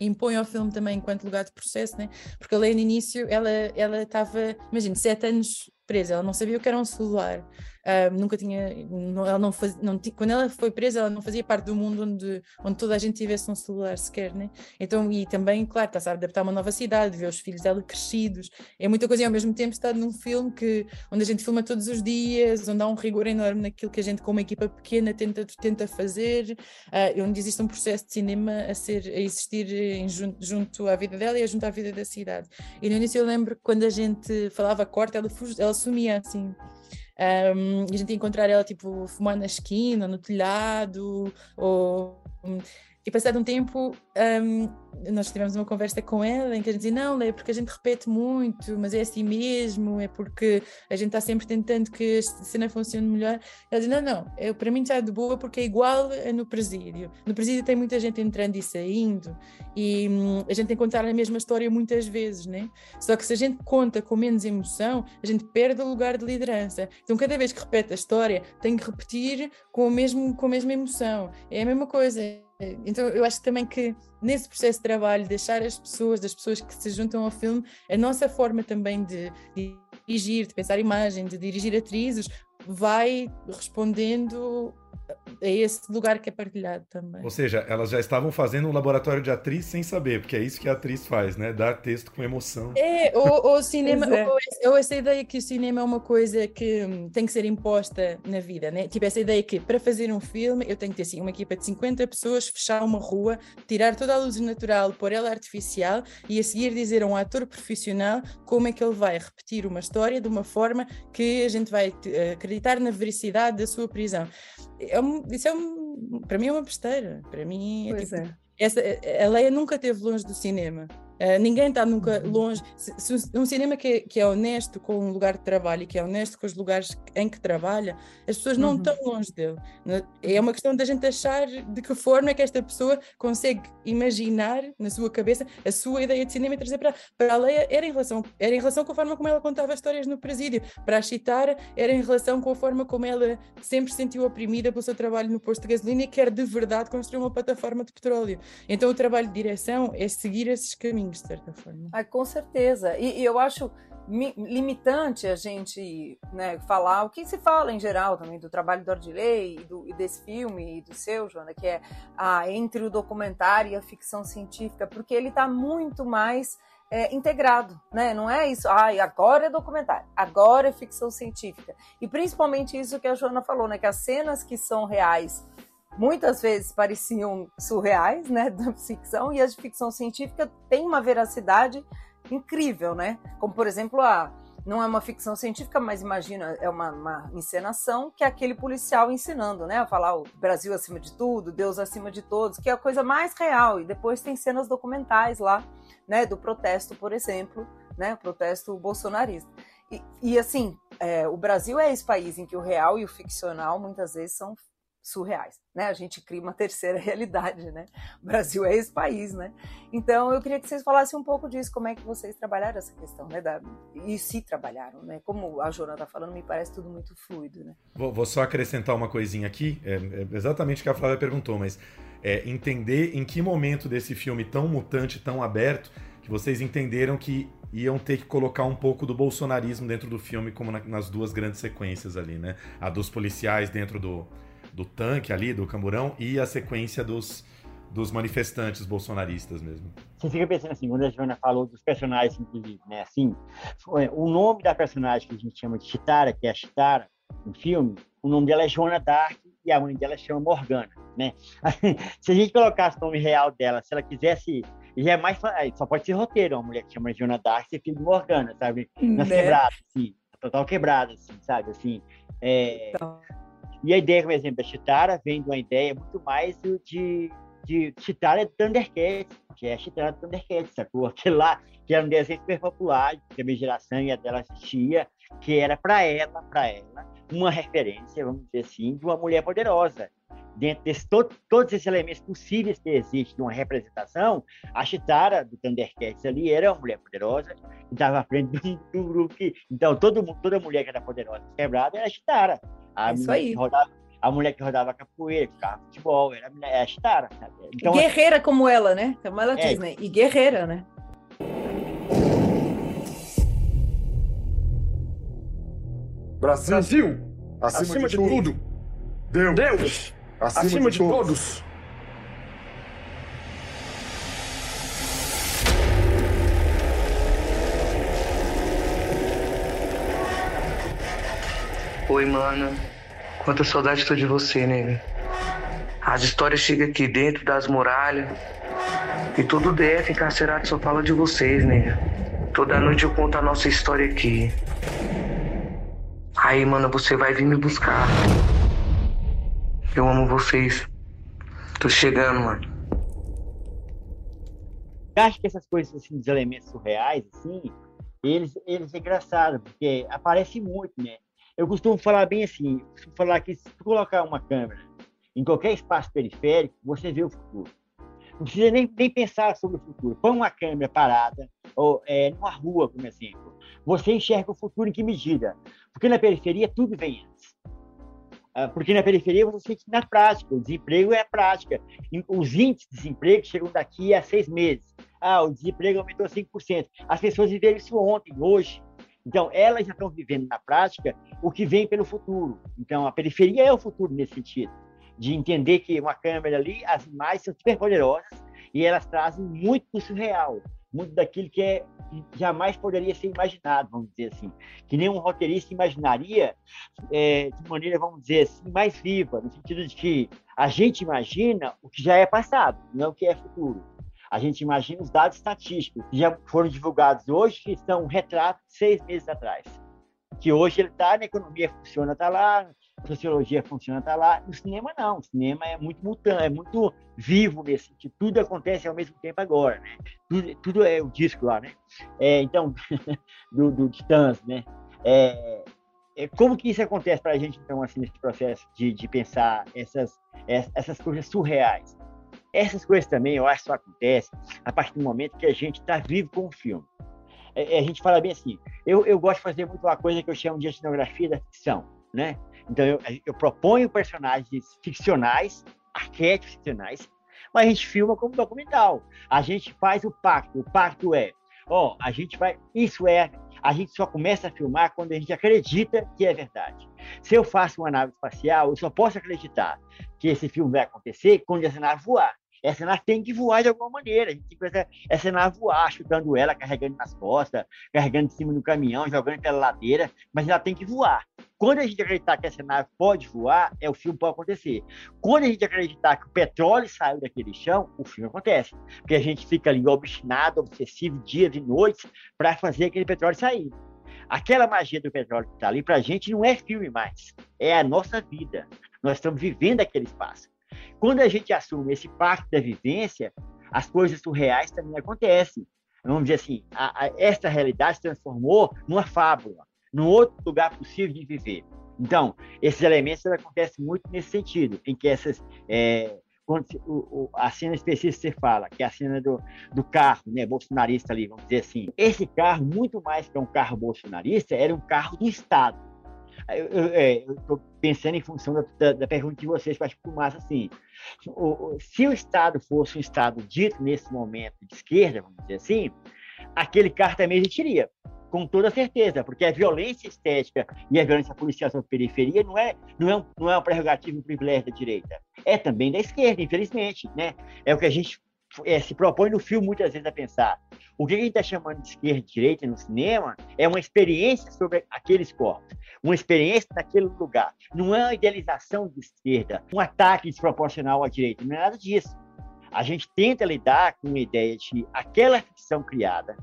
impõe ao filme também enquanto lugar de processo, né? porque a Leia no início ela ela estava, imagina, sete anos presa, ela não sabia o que era um celular, Uh, nunca tinha, não, ela não faz, não, quando ela foi presa, ela não fazia parte do mundo onde, onde toda a gente tivesse um celular sequer, né? Então, e também, claro, está a adaptar uma nova cidade, ver os filhos dela crescidos, é muita coisa e ao mesmo tempo está num filme que, onde a gente filma todos os dias, onde há um rigor enorme naquilo que a gente, com uma equipa pequena, tenta, tenta fazer, uh, onde existe um processo de cinema a, ser, a existir em, junto, junto à vida dela e junto à vida da cidade. E no início eu lembro que quando a gente falava corte, ela, ela sumia assim Um, a gente encontrar ela tipo fumando na esquina, no telhado, ou e passado um tempo, um, nós tivemos uma conversa com ela em que a gente dizia: Não, é porque a gente repete muito, mas é assim mesmo, é porque a gente está sempre tentando que a cena funcione melhor. Ela dizia: Não, não, é, para mim está de boa porque é igual no presídio. No presídio tem muita gente entrando e saindo, e hum, a gente tem que contar a mesma história muitas vezes, né? Só que se a gente conta com menos emoção, a gente perde o lugar de liderança. Então, cada vez que repete a história, tem que repetir com, o mesmo, com a mesma emoção. É a mesma coisa então eu acho também que nesse processo de trabalho, deixar as pessoas, das pessoas que se juntam ao filme, a nossa forma também de, de dirigir, de pensar imagem, de dirigir atrizes, vai respondendo a esse lugar que é partilhado também. Ou seja, elas já estavam fazendo um laboratório de atriz sem saber, porque é isso que a atriz faz, né? Dar texto com emoção. É, ou, ou cinema, é. Ou, ou, essa ideia que o cinema é uma coisa que hum, tem que ser imposta na vida, né? Tipo, essa ideia que para fazer um filme eu tenho que ter assim, uma equipa de 50 pessoas, fechar uma rua, tirar toda a luz natural, pôr ela artificial e a seguir dizer a um ator profissional como é que ele vai repetir uma história de uma forma que a gente vai eh, acreditar na veracidade da sua prisão é um, isso é um, para mim é uma besteira. Para mim é, tipo, é. Essa, a Leia nunca esteve longe do cinema. Uh, ninguém está nunca uhum. longe. Se, se, um cinema que é, que é, honesto com o lugar de trabalho e que é honesto com os lugares em que trabalha, as pessoas não uhum. estão longe dele. É uma questão da gente achar de que forma é que esta pessoa consegue imaginar na sua cabeça a sua ideia de cinema e trazer para, para a Leia. Era em, relação, era em relação com a forma como ela contava histórias no presídio. Para a Chitara, era em relação com a forma como ela sempre se sentiu oprimida pelo seu trabalho no posto de gasolina e quer de verdade construir uma plataforma de petróleo. Então o trabalho de direção é seguir esses caminhos de certa forma. Ai, com certeza. E, e eu acho limitante a gente né, falar o que se fala em geral também do trabalho do Ardilei e, do, e desse filme e do seu, Joana, que é a, entre o documentário e a ficção científica, porque ele está muito mais é, integrado, né? Não é isso, ah, agora é documentário, agora é ficção científica. E principalmente isso que a Joana falou, né? Que as cenas que são reais muitas vezes pareciam surreais, né, da ficção, e as de ficção científica têm uma veracidade incrível, né? Como, por exemplo, a não é uma ficção científica, mas imagina, é uma, uma, encenação que é aquele policial ensinando, né? A falar o Brasil acima de tudo, Deus acima de todos, que é a coisa mais real. E depois tem cenas documentais lá, né? Do protesto, por exemplo, né? O protesto bolsonarista. E, e assim, é, o Brasil é esse país em que o real e o ficcional muitas vezes são surreais, né? A gente cria uma terceira realidade, né? O Brasil é esse país, né? Então eu queria que vocês falassem um pouco disso, como é que vocês trabalharam essa questão, né? Da, e se trabalharam, né? Como a Jona está falando, me parece tudo muito fluido, né? Vou, vou só acrescentar uma coisinha aqui, é, é exatamente o que a Flávia perguntou, mas é, entender em que momento desse filme tão mutante, tão aberto, que vocês entenderam que iam ter que colocar um pouco do bolsonarismo dentro do filme, como na, nas duas grandes sequências ali, né? A dos policiais dentro do do tanque ali, do camburão, e a sequência dos, dos manifestantes bolsonaristas mesmo. Você fica pensando assim, quando a Joana falou dos personagens, inclusive, né? Assim, o nome da personagem que a gente chama de Chitara, que é a Chitara, no filme, o nome dela é Joana Dark e a mãe dela chama Morgana, né? se a gente colocasse o nome real dela, se ela quisesse e é mais só pode ser roteiro, uma mulher que chama Joana Dark ser filho de Morgana, sabe? Nas né? quebradas, assim, total quebrada, assim, sabe? Assim, é... Então e a ideia, por exemplo, da Chitara vem de uma ideia muito mais de, de Chitara Thundercats, que é a Chitara Thundercats, sacou? Aquele lá, que era um desenho super popular, que a minha geração e a dela assistia, que era para ela, para ela, uma referência, vamos dizer assim, de uma mulher poderosa. Dentro de todo, todos esses elementos possíveis que existem de uma representação, a Chitara do Thundercats ali era uma mulher poderosa, que estava à frente de um, grupo que. Então, todo, toda mulher que era poderosa quebrada era a Chitara. A é isso aí. Rodava, a mulher que rodava capoeira, que ficava futebol, era, era a Chitara. Então, guerreira como ela, né? Como ela é, diz, né? E guerreira, né? Brasil, Brasil acima, acima, de, de tudo. tudo. Deus, Deus acima, acima, de, de todos. todos. Oi, mano. Quanta saudade tô de você, nega. As histórias chegam aqui dentro das muralhas. E todo DF encarcerado só fala de vocês, nega. Toda noite eu conto a nossa história aqui. Aí, mano, você vai vir me buscar. Eu amo vocês. Tô chegando, mano. Eu acho que essas coisas, assim, dos elementos surreais, assim, eles, eles é engraçado, porque aparece muito, né? Eu costumo falar bem assim, falar que se tu colocar uma câmera em qualquer espaço periférico, você vê o futuro. Não precisa nem, nem pensar sobre o futuro. Põe uma câmera parada, ou é, numa rua, como exemplo. Você enxerga o futuro em que medida? Porque na periferia tudo vem antes. Ah, porque na periferia você sente na prática, o desemprego é a prática. Os índices de desemprego chegam daqui a seis meses. Ah, o desemprego aumentou 5%. As pessoas viveram isso ontem, hoje. Então, elas já estão vivendo na prática o que vem pelo futuro. Então, a periferia é o futuro nesse sentido, de entender que uma câmera ali, as imagens são super poderosas e elas trazem muito do surreal, muito daquilo que, é, que jamais poderia ser imaginado, vamos dizer assim. Que nenhum roteirista imaginaria é, de maneira, vamos dizer assim, mais viva, no sentido de que a gente imagina o que já é passado, não o que é futuro. A gente imagina os dados estatísticos que já foram divulgados hoje, que são um retrato de seis meses atrás. Que hoje ele está na economia funciona, está lá, sociologia funciona, está lá. No cinema, não. O cinema é muito mutante, é muito vivo nesse sentido. Tudo acontece ao mesmo tempo agora, né? Tudo, tudo é o disco lá, né? É, então, do, do né? É, é, como que isso acontece para a gente, então, assim, nesse processo de, de pensar essas, essas coisas surreais? Essas coisas também, eu acho só acontece a partir do momento que a gente está vivo com o filme. É, é, a gente fala bem assim, eu, eu gosto de fazer muito uma coisa que eu chamo de etnografia da ficção, né? Então, eu, eu proponho personagens ficcionais, arquétipos ficcionais, mas a gente filma como documental. A gente faz o pacto. O pacto é, ó, a gente vai, isso é, a gente só começa a filmar quando a gente acredita que é verdade. Se eu faço uma nave espacial, eu só posso acreditar que esse filme vai acontecer quando essa nave voar essa nave tem que voar de alguma maneira. A gente tem que fazer essa nave voar, chutando ela, carregando nas costas, carregando em cima do caminhão, jogando pela ladeira, mas ela tem que voar. Quando a gente acreditar que essa nave pode voar, é o filme pode acontecer. Quando a gente acreditar que o petróleo saiu daquele chão, o filme acontece. Porque a gente fica ali obstinado, obsessivo, dias e noites, para fazer aquele petróleo sair. Aquela magia do petróleo que está ali, para a gente, não é filme mais. É a nossa vida. Nós estamos vivendo aquele espaço. Quando a gente assume esse pacto da vivência, as coisas surreais também acontecem. Vamos dizer assim, a, a, esta realidade se transformou numa fábula, num outro lugar possível de viver. Então, esses elementos acontecem muito nesse sentido, em que essas é, quando o, o, a cena específica que você fala, que é a cena do, do carro, né, bolsonarista ali, vamos dizer assim. Esse carro, muito mais que um carro bolsonarista, era um carro do Estado. Eu estou é, pensando em função da, da, da, pergunta de vocês, acho que massa assim. O, se o Estado fosse um Estado dito nesse momento de esquerda, vamos dizer assim, aquele carro também existiria, com toda certeza, porque a violência estética e a violência policial sobre periferia não é, não é, um, não é uma prerrogativa, um privilégio da direita. É também da esquerda, infelizmente. Né? É o que a gente é, se propõe no filme muitas vezes a pensar. O que a gente está chamando de esquerda e direita no cinema é uma experiência sobre aqueles corpos, uma experiência naquele lugar. Não é uma idealização de esquerda, um ataque desproporcional à direita, não é nada disso. A gente tenta lidar com a ideia de aquela ficção criada,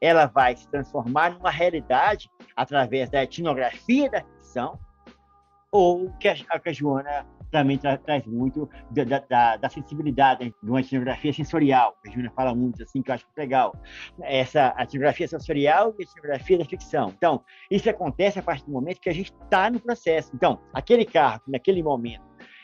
ela vai se transformar numa realidade através da etnografia da ficção, ou que a, a Joana também tra traz muito da, da, da, sensibilidade de uma etnografia sensorial. A Júlia fala muito assim, que eu acho legal. Essa etnografia sensorial e etnografia da ficção. Então, isso acontece a partir do momento que a gente está no processo. Então, aquele carro, naquele momento,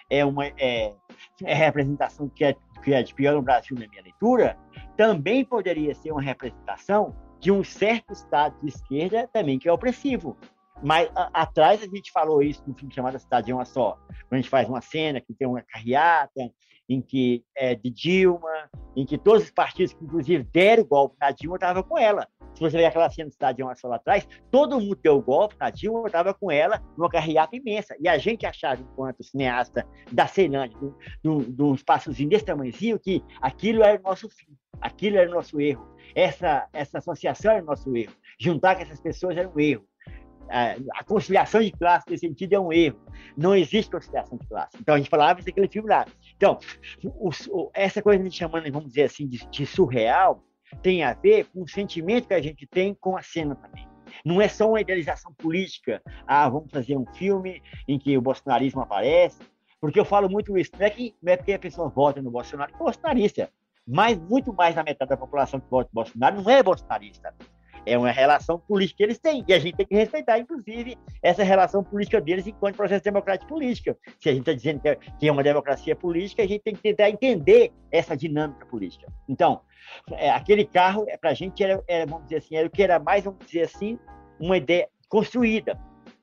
é uma é, é representação que é, que é de pior no Brasil, na minha leitura, também poderia ser uma representação de um certo estado de esquerda também que é opressivo. Mas a, atrás a gente falou isso no filme chamado Cidade é uma Só. Quando a gente faz uma cena que tem uma carreata, em que é de Dilma, em que todos os partidos que inclusive deram o golpe na Dilma estavam com ela. Se você ver aquela cena do Cidade é uma Só lá atrás, todo mundo deu o golpe na Dilma, estava com ela numa carreata imensa. E a gente achava, enquanto cineasta da Ceilândia, de um espaçozinho desse tamanhozinho, que aquilo era o nosso fim, aquilo era o nosso erro. Essa, essa associação era o nosso erro. Juntar com essas pessoas era um erro a conciliação de classe nesse sentido é um erro. Não existe conciliação de classe. Então a gente falava isso naquele filme lá. Então, o, o, essa coisa que a gente chamando, vamos dizer assim, de, de, surreal, tem a ver com o sentimento que a gente tem com a cena também. Não é só uma idealização política. Ah, vamos fazer um filme em que o bolsonarismo aparece. Porque eu falo muito isso. Não é, que, não é porque a pessoa vota no Bolsonaro é bolsonarista. Mas muito mais da metade da população que vota no Bolsonaro não é bolsonarista. É uma relação política que eles têm. E a gente tem que respeitar, inclusive, essa relação política deles enquanto processo democrático político. Se a gente está dizendo que é uma democracia política, a gente tem que tentar entender essa dinâmica política. Então, é, aquele carro, é, para a gente, era, era, vamos dizer assim, era o que era mais, vamos dizer assim, uma ideia construída.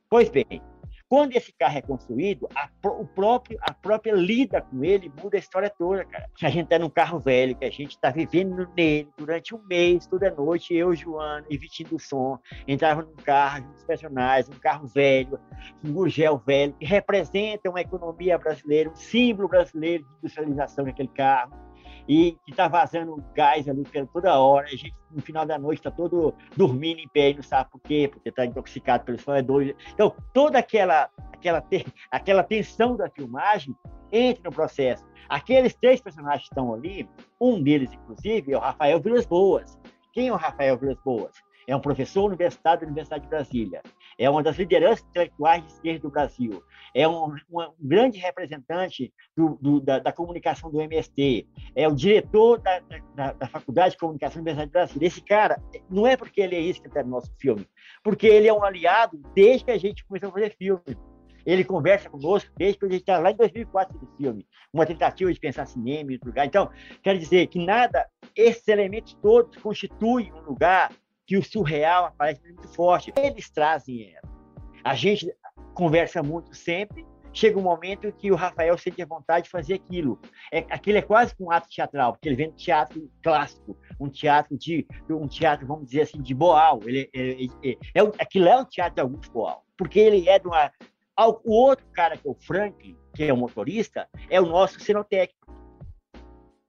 Pois bem, quando esse carro é construído, a, o próprio, a própria lida com ele muda a história toda, cara. A gente tá num carro velho, que a gente está vivendo nele durante um mês, toda noite, eu, Joana, e do Som, entrava num carro, nos personagens, um carro velho, um gurgel velho, que representa uma economia brasileira, um símbolo brasileiro de industrialização naquele carro e que está vazando gás ali toda hora. A gente, no final da noite, está todo dormindo em pé não sabe por quê, porque está intoxicado pelos fumadores. Então, toda aquela, aquela, aquela tensão da filmagem entra no processo. Aqueles três personagens que estão ali, um deles, inclusive, é o Rafael Vilas Boas. Quem é o Rafael Vilas Boas? É um professor universitário da Universidade de Brasília. É uma das lideranças intelectuais de esquerda do Brasil é um, um grande representante do, do, da, da, comunicação do MST, é o diretor da, da, da Faculdade de Comunicação da Universidade de Brasília. Esse cara, não é porque ele é isso que está no nosso filme, porque ele é um aliado desde que a gente começou a fazer filme. Ele conversa conosco desde que a gente está lá em 2004 do filme, uma tentativa de pensar cinema em outro lugar. Então, quero dizer que nada, esses elementos todos constituem um lugar que o surreal aparece muito forte. Eles trazem ela. A gente, conversa muito sempre, chega um momento que o Rafael sente a vontade de fazer aquilo. É, aquilo é quase um ato teatral, porque ele vem do teatro clássico, um teatro de um teatro, vamos dizer assim, de Boal. Ele, é, é, é, é aquilo é um teatro de Augusto Boal, porque ele é de uma o outro cara que é o Franklin, que é o motorista, é o nosso cenotécnico.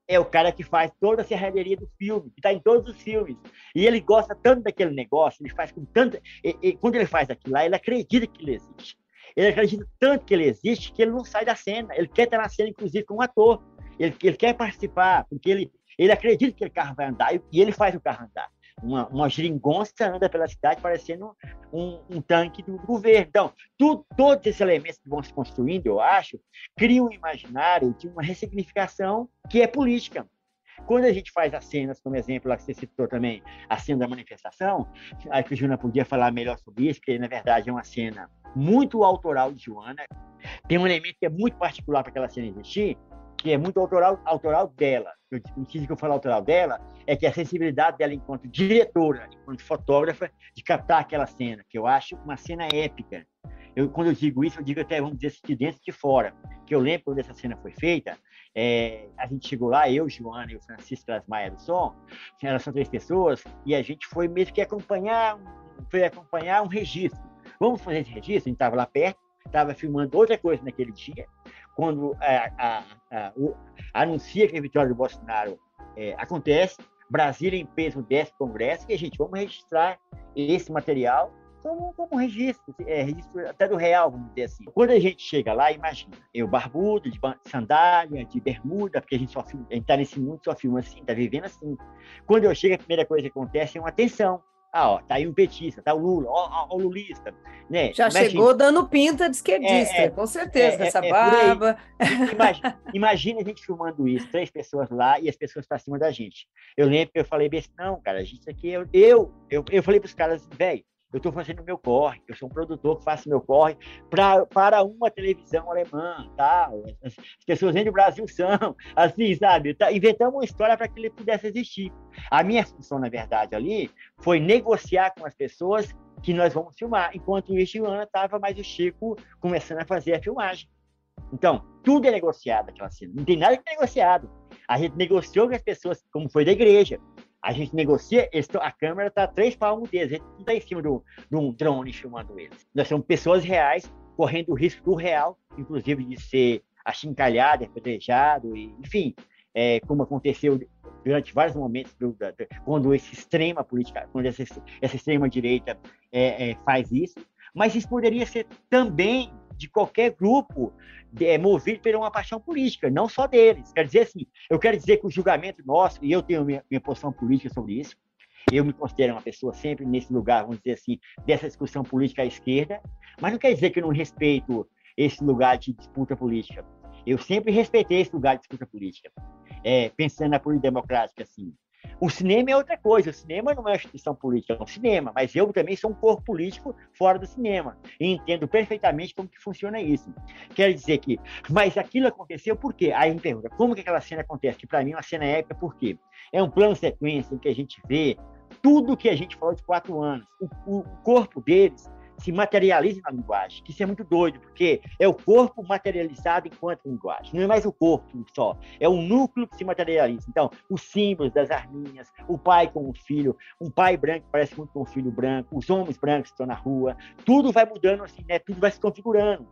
É o cara que faz toda a serralheria do filme, que está em todos os filmes. E ele gosta tanto daquele negócio, ele faz com tanta. E, e, quando ele faz aquilo lá, ele acredita que ele existe. Ele acredita tanto que ele existe que ele não sai da cena. Ele quer estar na cena, inclusive, com um ator. Ele, ele quer participar, porque ele, ele acredita que aquele carro vai andar e, e ele faz o carro andar. Uma, uma geringonça anda pela cidade parecendo um, um tanque do, governo. Então, tu, todos esses elementos que vão se construindo, eu acho, criam um imaginário de uma ressignificação que é política. Quando a gente faz as cenas, como exemplo lá que você citou também, a cena da manifestação, acho que Juna podia falar melhor sobre isso, porque na verdade é uma cena muito autoral de Joana. Tem um elemento que é muito particular para aquela cena existir, que é muito autoral, autoral dela. O que eu falo autoral dela é que a sensibilidade dela enquanto diretora, enquanto fotógrafa, de captar aquela cena, que eu acho uma cena épica. Eu, quando eu digo isso, eu digo até, vamos dizer, de dentro de fora. Que eu lembro quando essa cena foi feita, é, a gente chegou lá, eu, Joana e o Francisco Maia do Som, elas são três pessoas, e a gente foi mesmo que acompanhar, foi acompanhar um registro. Vamos fazer esse registro? A gente estava lá perto, estava filmando outra coisa naquele dia, quando a, a, a, o, anuncia que a vitória do Bolsonaro é, acontece, Brasília em peso desce Congresso, e a gente, vamos registrar esse material como, como registro, é, registro até do real, vamos dizer assim. Quando a gente chega lá, imagina, eu barbudo, de sandália, de bermuda, porque a gente só filma, a gente tá nesse mundo só filma assim, tá vivendo assim. Quando eu chego, a primeira coisa que acontece é uma tensão. Ah, ó, tá aí um petista, tá o Lula, ó, ó, o lulista, né? Já chegou dando pinta de esquerdista, é, é, com certeza, é, essa é, barba. Imagina, imagina, a gente filmando isso, três pessoas lá e as pessoas pra cima da gente. Eu lembro que eu falei bem assim, não, cara, a gente aqui, eu, eu, eu, eu falei pros caras, velho, eu estou fazendo meu corre, eu sou um produtor que faço meu corre pra, para uma televisão alemã, tá? As, as pessoas dentro do Brasil são, assim, sabe? Tá, inventamos uma história para que ele pudesse existir. A minha função, na verdade, ali, foi negociar com as pessoas que nós vamos filmar, enquanto o Joana estava mais o Chico começando a fazer a filmagem. Então, tudo é negociado aquela cena, não tem nada que é negociado. A gente negociou com as pessoas, como foi da igreja a gente negocia, a câmera está três palmos deles, a gente não está em cima de um drone filmando eles. Nós somos pessoas reais, correndo o risco do real, inclusive de ser achincalhado, apedrejado, enfim, é, como aconteceu durante vários momentos do, quando esse extrema política, quando essa, essa extrema direita é, é, faz isso, mas isso poderia ser também de qualquer grupo é, movido por uma paixão política, não só deles. Quer dizer assim, eu quero dizer que o julgamento nosso, e eu tenho minha, minha posição política sobre isso, Eu me considero uma pessoa sempre nesse lugar, vamos dizer assim, dessa discussão política à esquerda, mas não quer dizer que eu não respeito esse lugar de disputa política. Eu sempre respeitei esse lugar de disputa política, é, pensando na política democrática, assim. O cinema é outra coisa. O cinema não é uma instituição política, é um cinema. Mas eu também sou um corpo político fora do cinema. E entendo perfeitamente como que funciona isso. Quer dizer que... Mas aquilo aconteceu por quê? Aí me pergunta, como que aquela cena acontece? Que para mim é uma cena épica por quê? É um plano sequência em que a gente vê tudo que a gente falou de quatro anos. O, o corpo deles se materializa na linguagem, que isso é muito doido, porque é o corpo materializado enquanto linguagem, não é mais o corpo só, é o núcleo que se materializa. Então, os símbolos das arminhas, o pai com o filho, um pai branco parece muito com um filho branco, os homens brancos que estão na rua, tudo vai mudando assim, né? Tudo vai se configurando.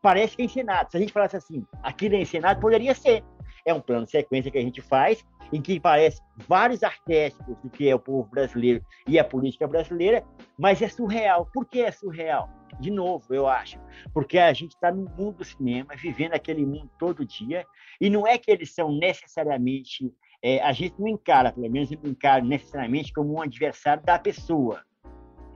Parece que é encenado. Se a gente falasse assim, aquilo é encenado, poderia ser. É um plano sequência que a gente faz em que parece vários arquétipos do que é o povo brasileiro e a política brasileira, mas é surreal. Por que é surreal? De novo, eu acho, porque a gente está no mundo do cinema, vivendo aquele mundo todo dia, e não é que eles são necessariamente, é, a gente não encara, pelo menos eu não encaro necessariamente como um adversário da pessoa.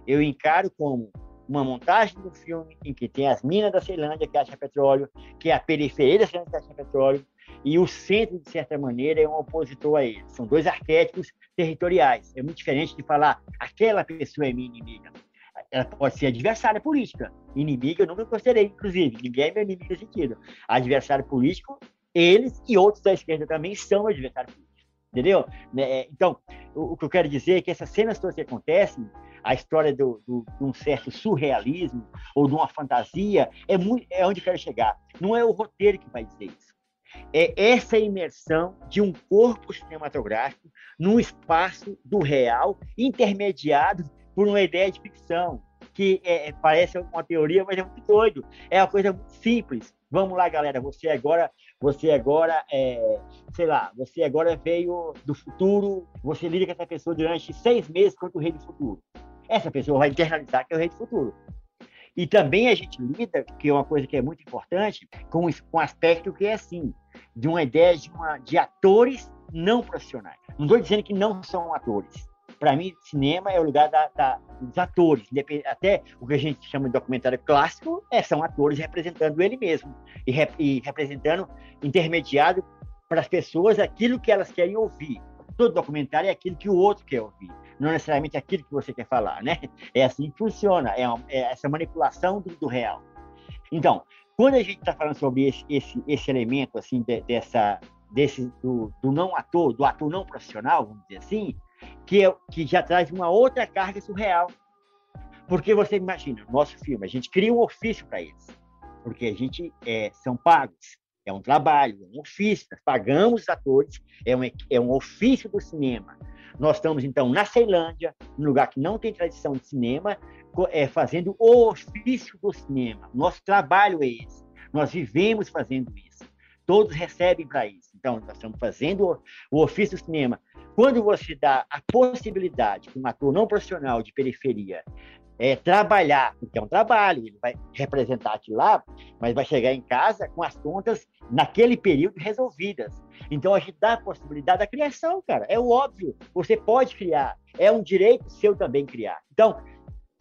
Eu encaro como uma montagem do filme em que tem as minas da Ceilândia que acham petróleo, que é a periferia da Ceilândia que acha petróleo, e o centro, de certa maneira, é um opositor a ele. São dois arquétipos territoriais. É muito diferente de falar aquela pessoa é minha inimiga. Ela pode ser adversária política. Inimiga eu nunca considerei, inclusive. Ninguém é meu inimigo nesse sentido. Adversário político, eles e outros da esquerda também são adversários políticos. Entendeu? Né, é, então, o, que eu quero dizer é que essas cenas todas que acontecem, a história do, do, de um certo surrealismo ou de uma fantasia, é, muito, é onde eu quero chegar. Não é o roteiro que vai dizer isso é essa imersão de um corpo cinematográfico num espaço do real, intermediado por uma ideia de ficção, que é, é, parece uma teoria, mas é muito doido. É uma coisa muito simples. Vamos lá, galera. Você agora, você agora, é, sei lá, você agora veio do futuro. Você lida com essa pessoa durante seis meses quanto o rei do futuro. Essa pessoa vai internalizar que é o rei do futuro. E também a gente lida, que é uma coisa que é muito importante, com, um aspecto que é assim, de uma ideia de, uma, de atores não profissionais. Não estou dizendo que não são atores. Para mim, cinema é o lugar da, da, dos atores. Até o que a gente chama de documentário clássico é, são atores representando ele mesmo e, rep, e representando, intermediado para as pessoas aquilo que elas querem ouvir. Todo documentário é aquilo que o outro quer ouvir não necessariamente aquilo que você quer falar, né? É assim que funciona, é, uma, é essa manipulação do, do, real. Então, quando a gente está falando sobre esse, esse, esse elemento, assim, de, dessa, desse, do, do, não ator, do ator não profissional, vamos dizer assim, que, é, que já traz uma outra carga surreal. Porque você imagina, no nosso filme, a gente cria um ofício para eles, porque a gente é, são pagos, é um trabalho, é um ofício, nós pagamos os atores, é um, é um ofício do cinema. Nós estamos, então, na Ceilândia, um lugar que não tem tradição de cinema, é, fazendo o ofício do cinema. Nosso trabalho é esse. Nós vivemos fazendo isso. Todos recebem para isso. Então, nós estamos fazendo o ofício do cinema. Quando você dá a possibilidade para um ator não profissional de periferia é, trabalhar, porque é um trabalho, ele vai representar aquilo lá, mas vai chegar em casa com as contas naquele período resolvidas. Então a gente dá a possibilidade da criação, cara. É o óbvio. Você pode criar. É um direito seu também criar. Então,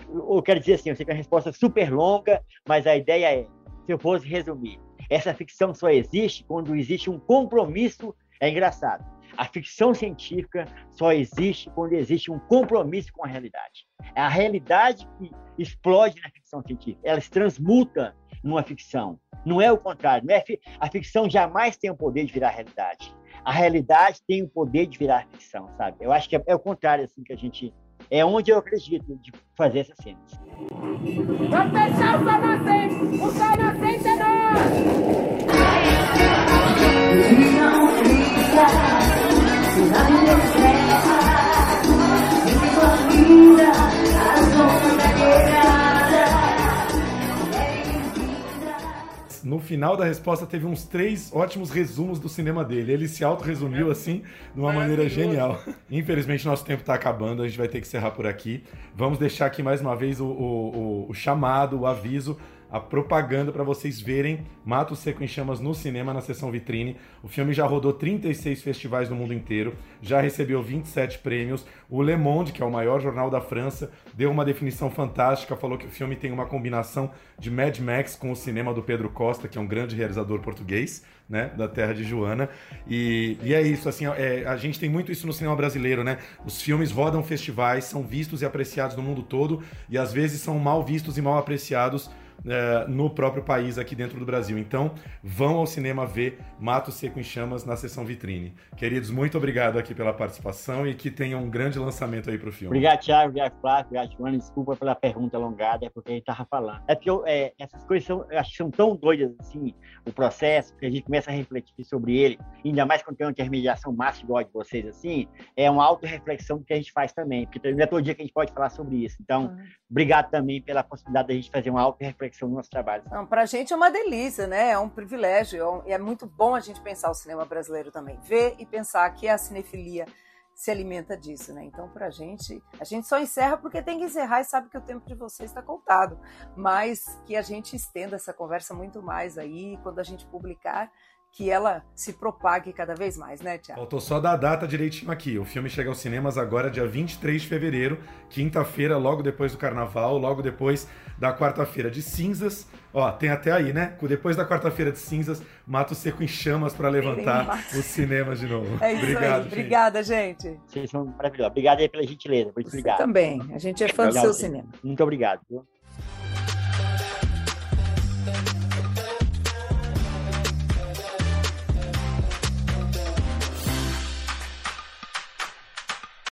eu quero dizer assim, eu sei que é uma resposta super longa, mas a ideia é, se eu fosse resumir, essa ficção só existe quando existe um compromisso. É engraçado a ficção científica só existe quando existe um compromisso com a realidade. É a realidade que explode na ficção científica. Ela se transmuta numa ficção. Não é o contrário. É a ficção jamais tem o poder de virar realidade. A realidade tem o poder de virar ficção, sabe? Eu acho que é, é o contrário assim que a gente é onde eu acredito de fazer essas cenas. Vamos fechar o sol nascente! O sol nascente é nós! No final da resposta teve uns três ótimos resumos do cinema dele. Ele se auto-resumiu assim, de uma maneira genial. Infelizmente, nosso tempo está acabando, a gente vai ter que encerrar por aqui. Vamos deixar aqui mais uma vez o, o, o chamado, o aviso a propaganda para vocês verem Mato Seco em Chamas no cinema, na sessão vitrine. O filme já rodou 36 festivais no mundo inteiro, já recebeu 27 prêmios. O Le Monde, que é o maior jornal da França, deu uma definição fantástica, falou que o filme tem uma combinação de Mad Max com o cinema do Pedro Costa, que é um grande realizador português. Né, da terra de Joana. E, e é isso, assim, é, a gente tem muito isso no cinema brasileiro, né? Os filmes rodam festivais, são vistos e apreciados no mundo todo, e às vezes são mal vistos e mal apreciados é, no próprio país aqui dentro do Brasil. Então, vão ao cinema ver Mato Seco em Chamas na sessão vitrine. Queridos, muito obrigado aqui pela participação e que tenham um grande lançamento aí para o filme. Obrigado, Thiago. Obrigado, Flávio. Obrigado, Joana. Desculpa pela pergunta alongada, é porque a gente estava falando. É porque eu, é, essas coisas são, eu acho são tão doidas assim, o processo, que a gente começa a refletir sobre ele, ainda mais quando tem uma intermediação massa igual de vocês, assim, é uma auto-reflexão que a gente faz também, porque não é todo dia que a gente pode falar sobre isso. Então, uhum. obrigado também pela possibilidade da gente fazer uma auto-reflexão reflexão no nosso trabalho. Para a gente é uma delícia, né? É um privilégio. É e é muito bom a gente pensar o cinema brasileiro também. Ver e pensar que a cinefilia se alimenta disso, né? Então, para a gente, a gente só encerra porque tem que encerrar e sabe que o tempo de vocês está contado. Mas que a gente estenda essa conversa muito mais aí quando a gente publicar que ela se propague cada vez mais, né, Tiago? Faltou só dar a data direitinho aqui. O filme chega aos cinemas agora, dia 23 de fevereiro, quinta-feira, logo depois do carnaval, logo depois da quarta-feira de cinzas. Ó, tem até aí, né? Depois da quarta-feira de cinzas, Mato Seco em chamas para levantar os cinemas de novo. É isso Obrigado, aí. Gente. Obrigada, gente. Vocês são maravilhosos. Obrigado aí pela gentileza. Muito Você obrigado. também. A gente é fã do seu cinema. Muito obrigado.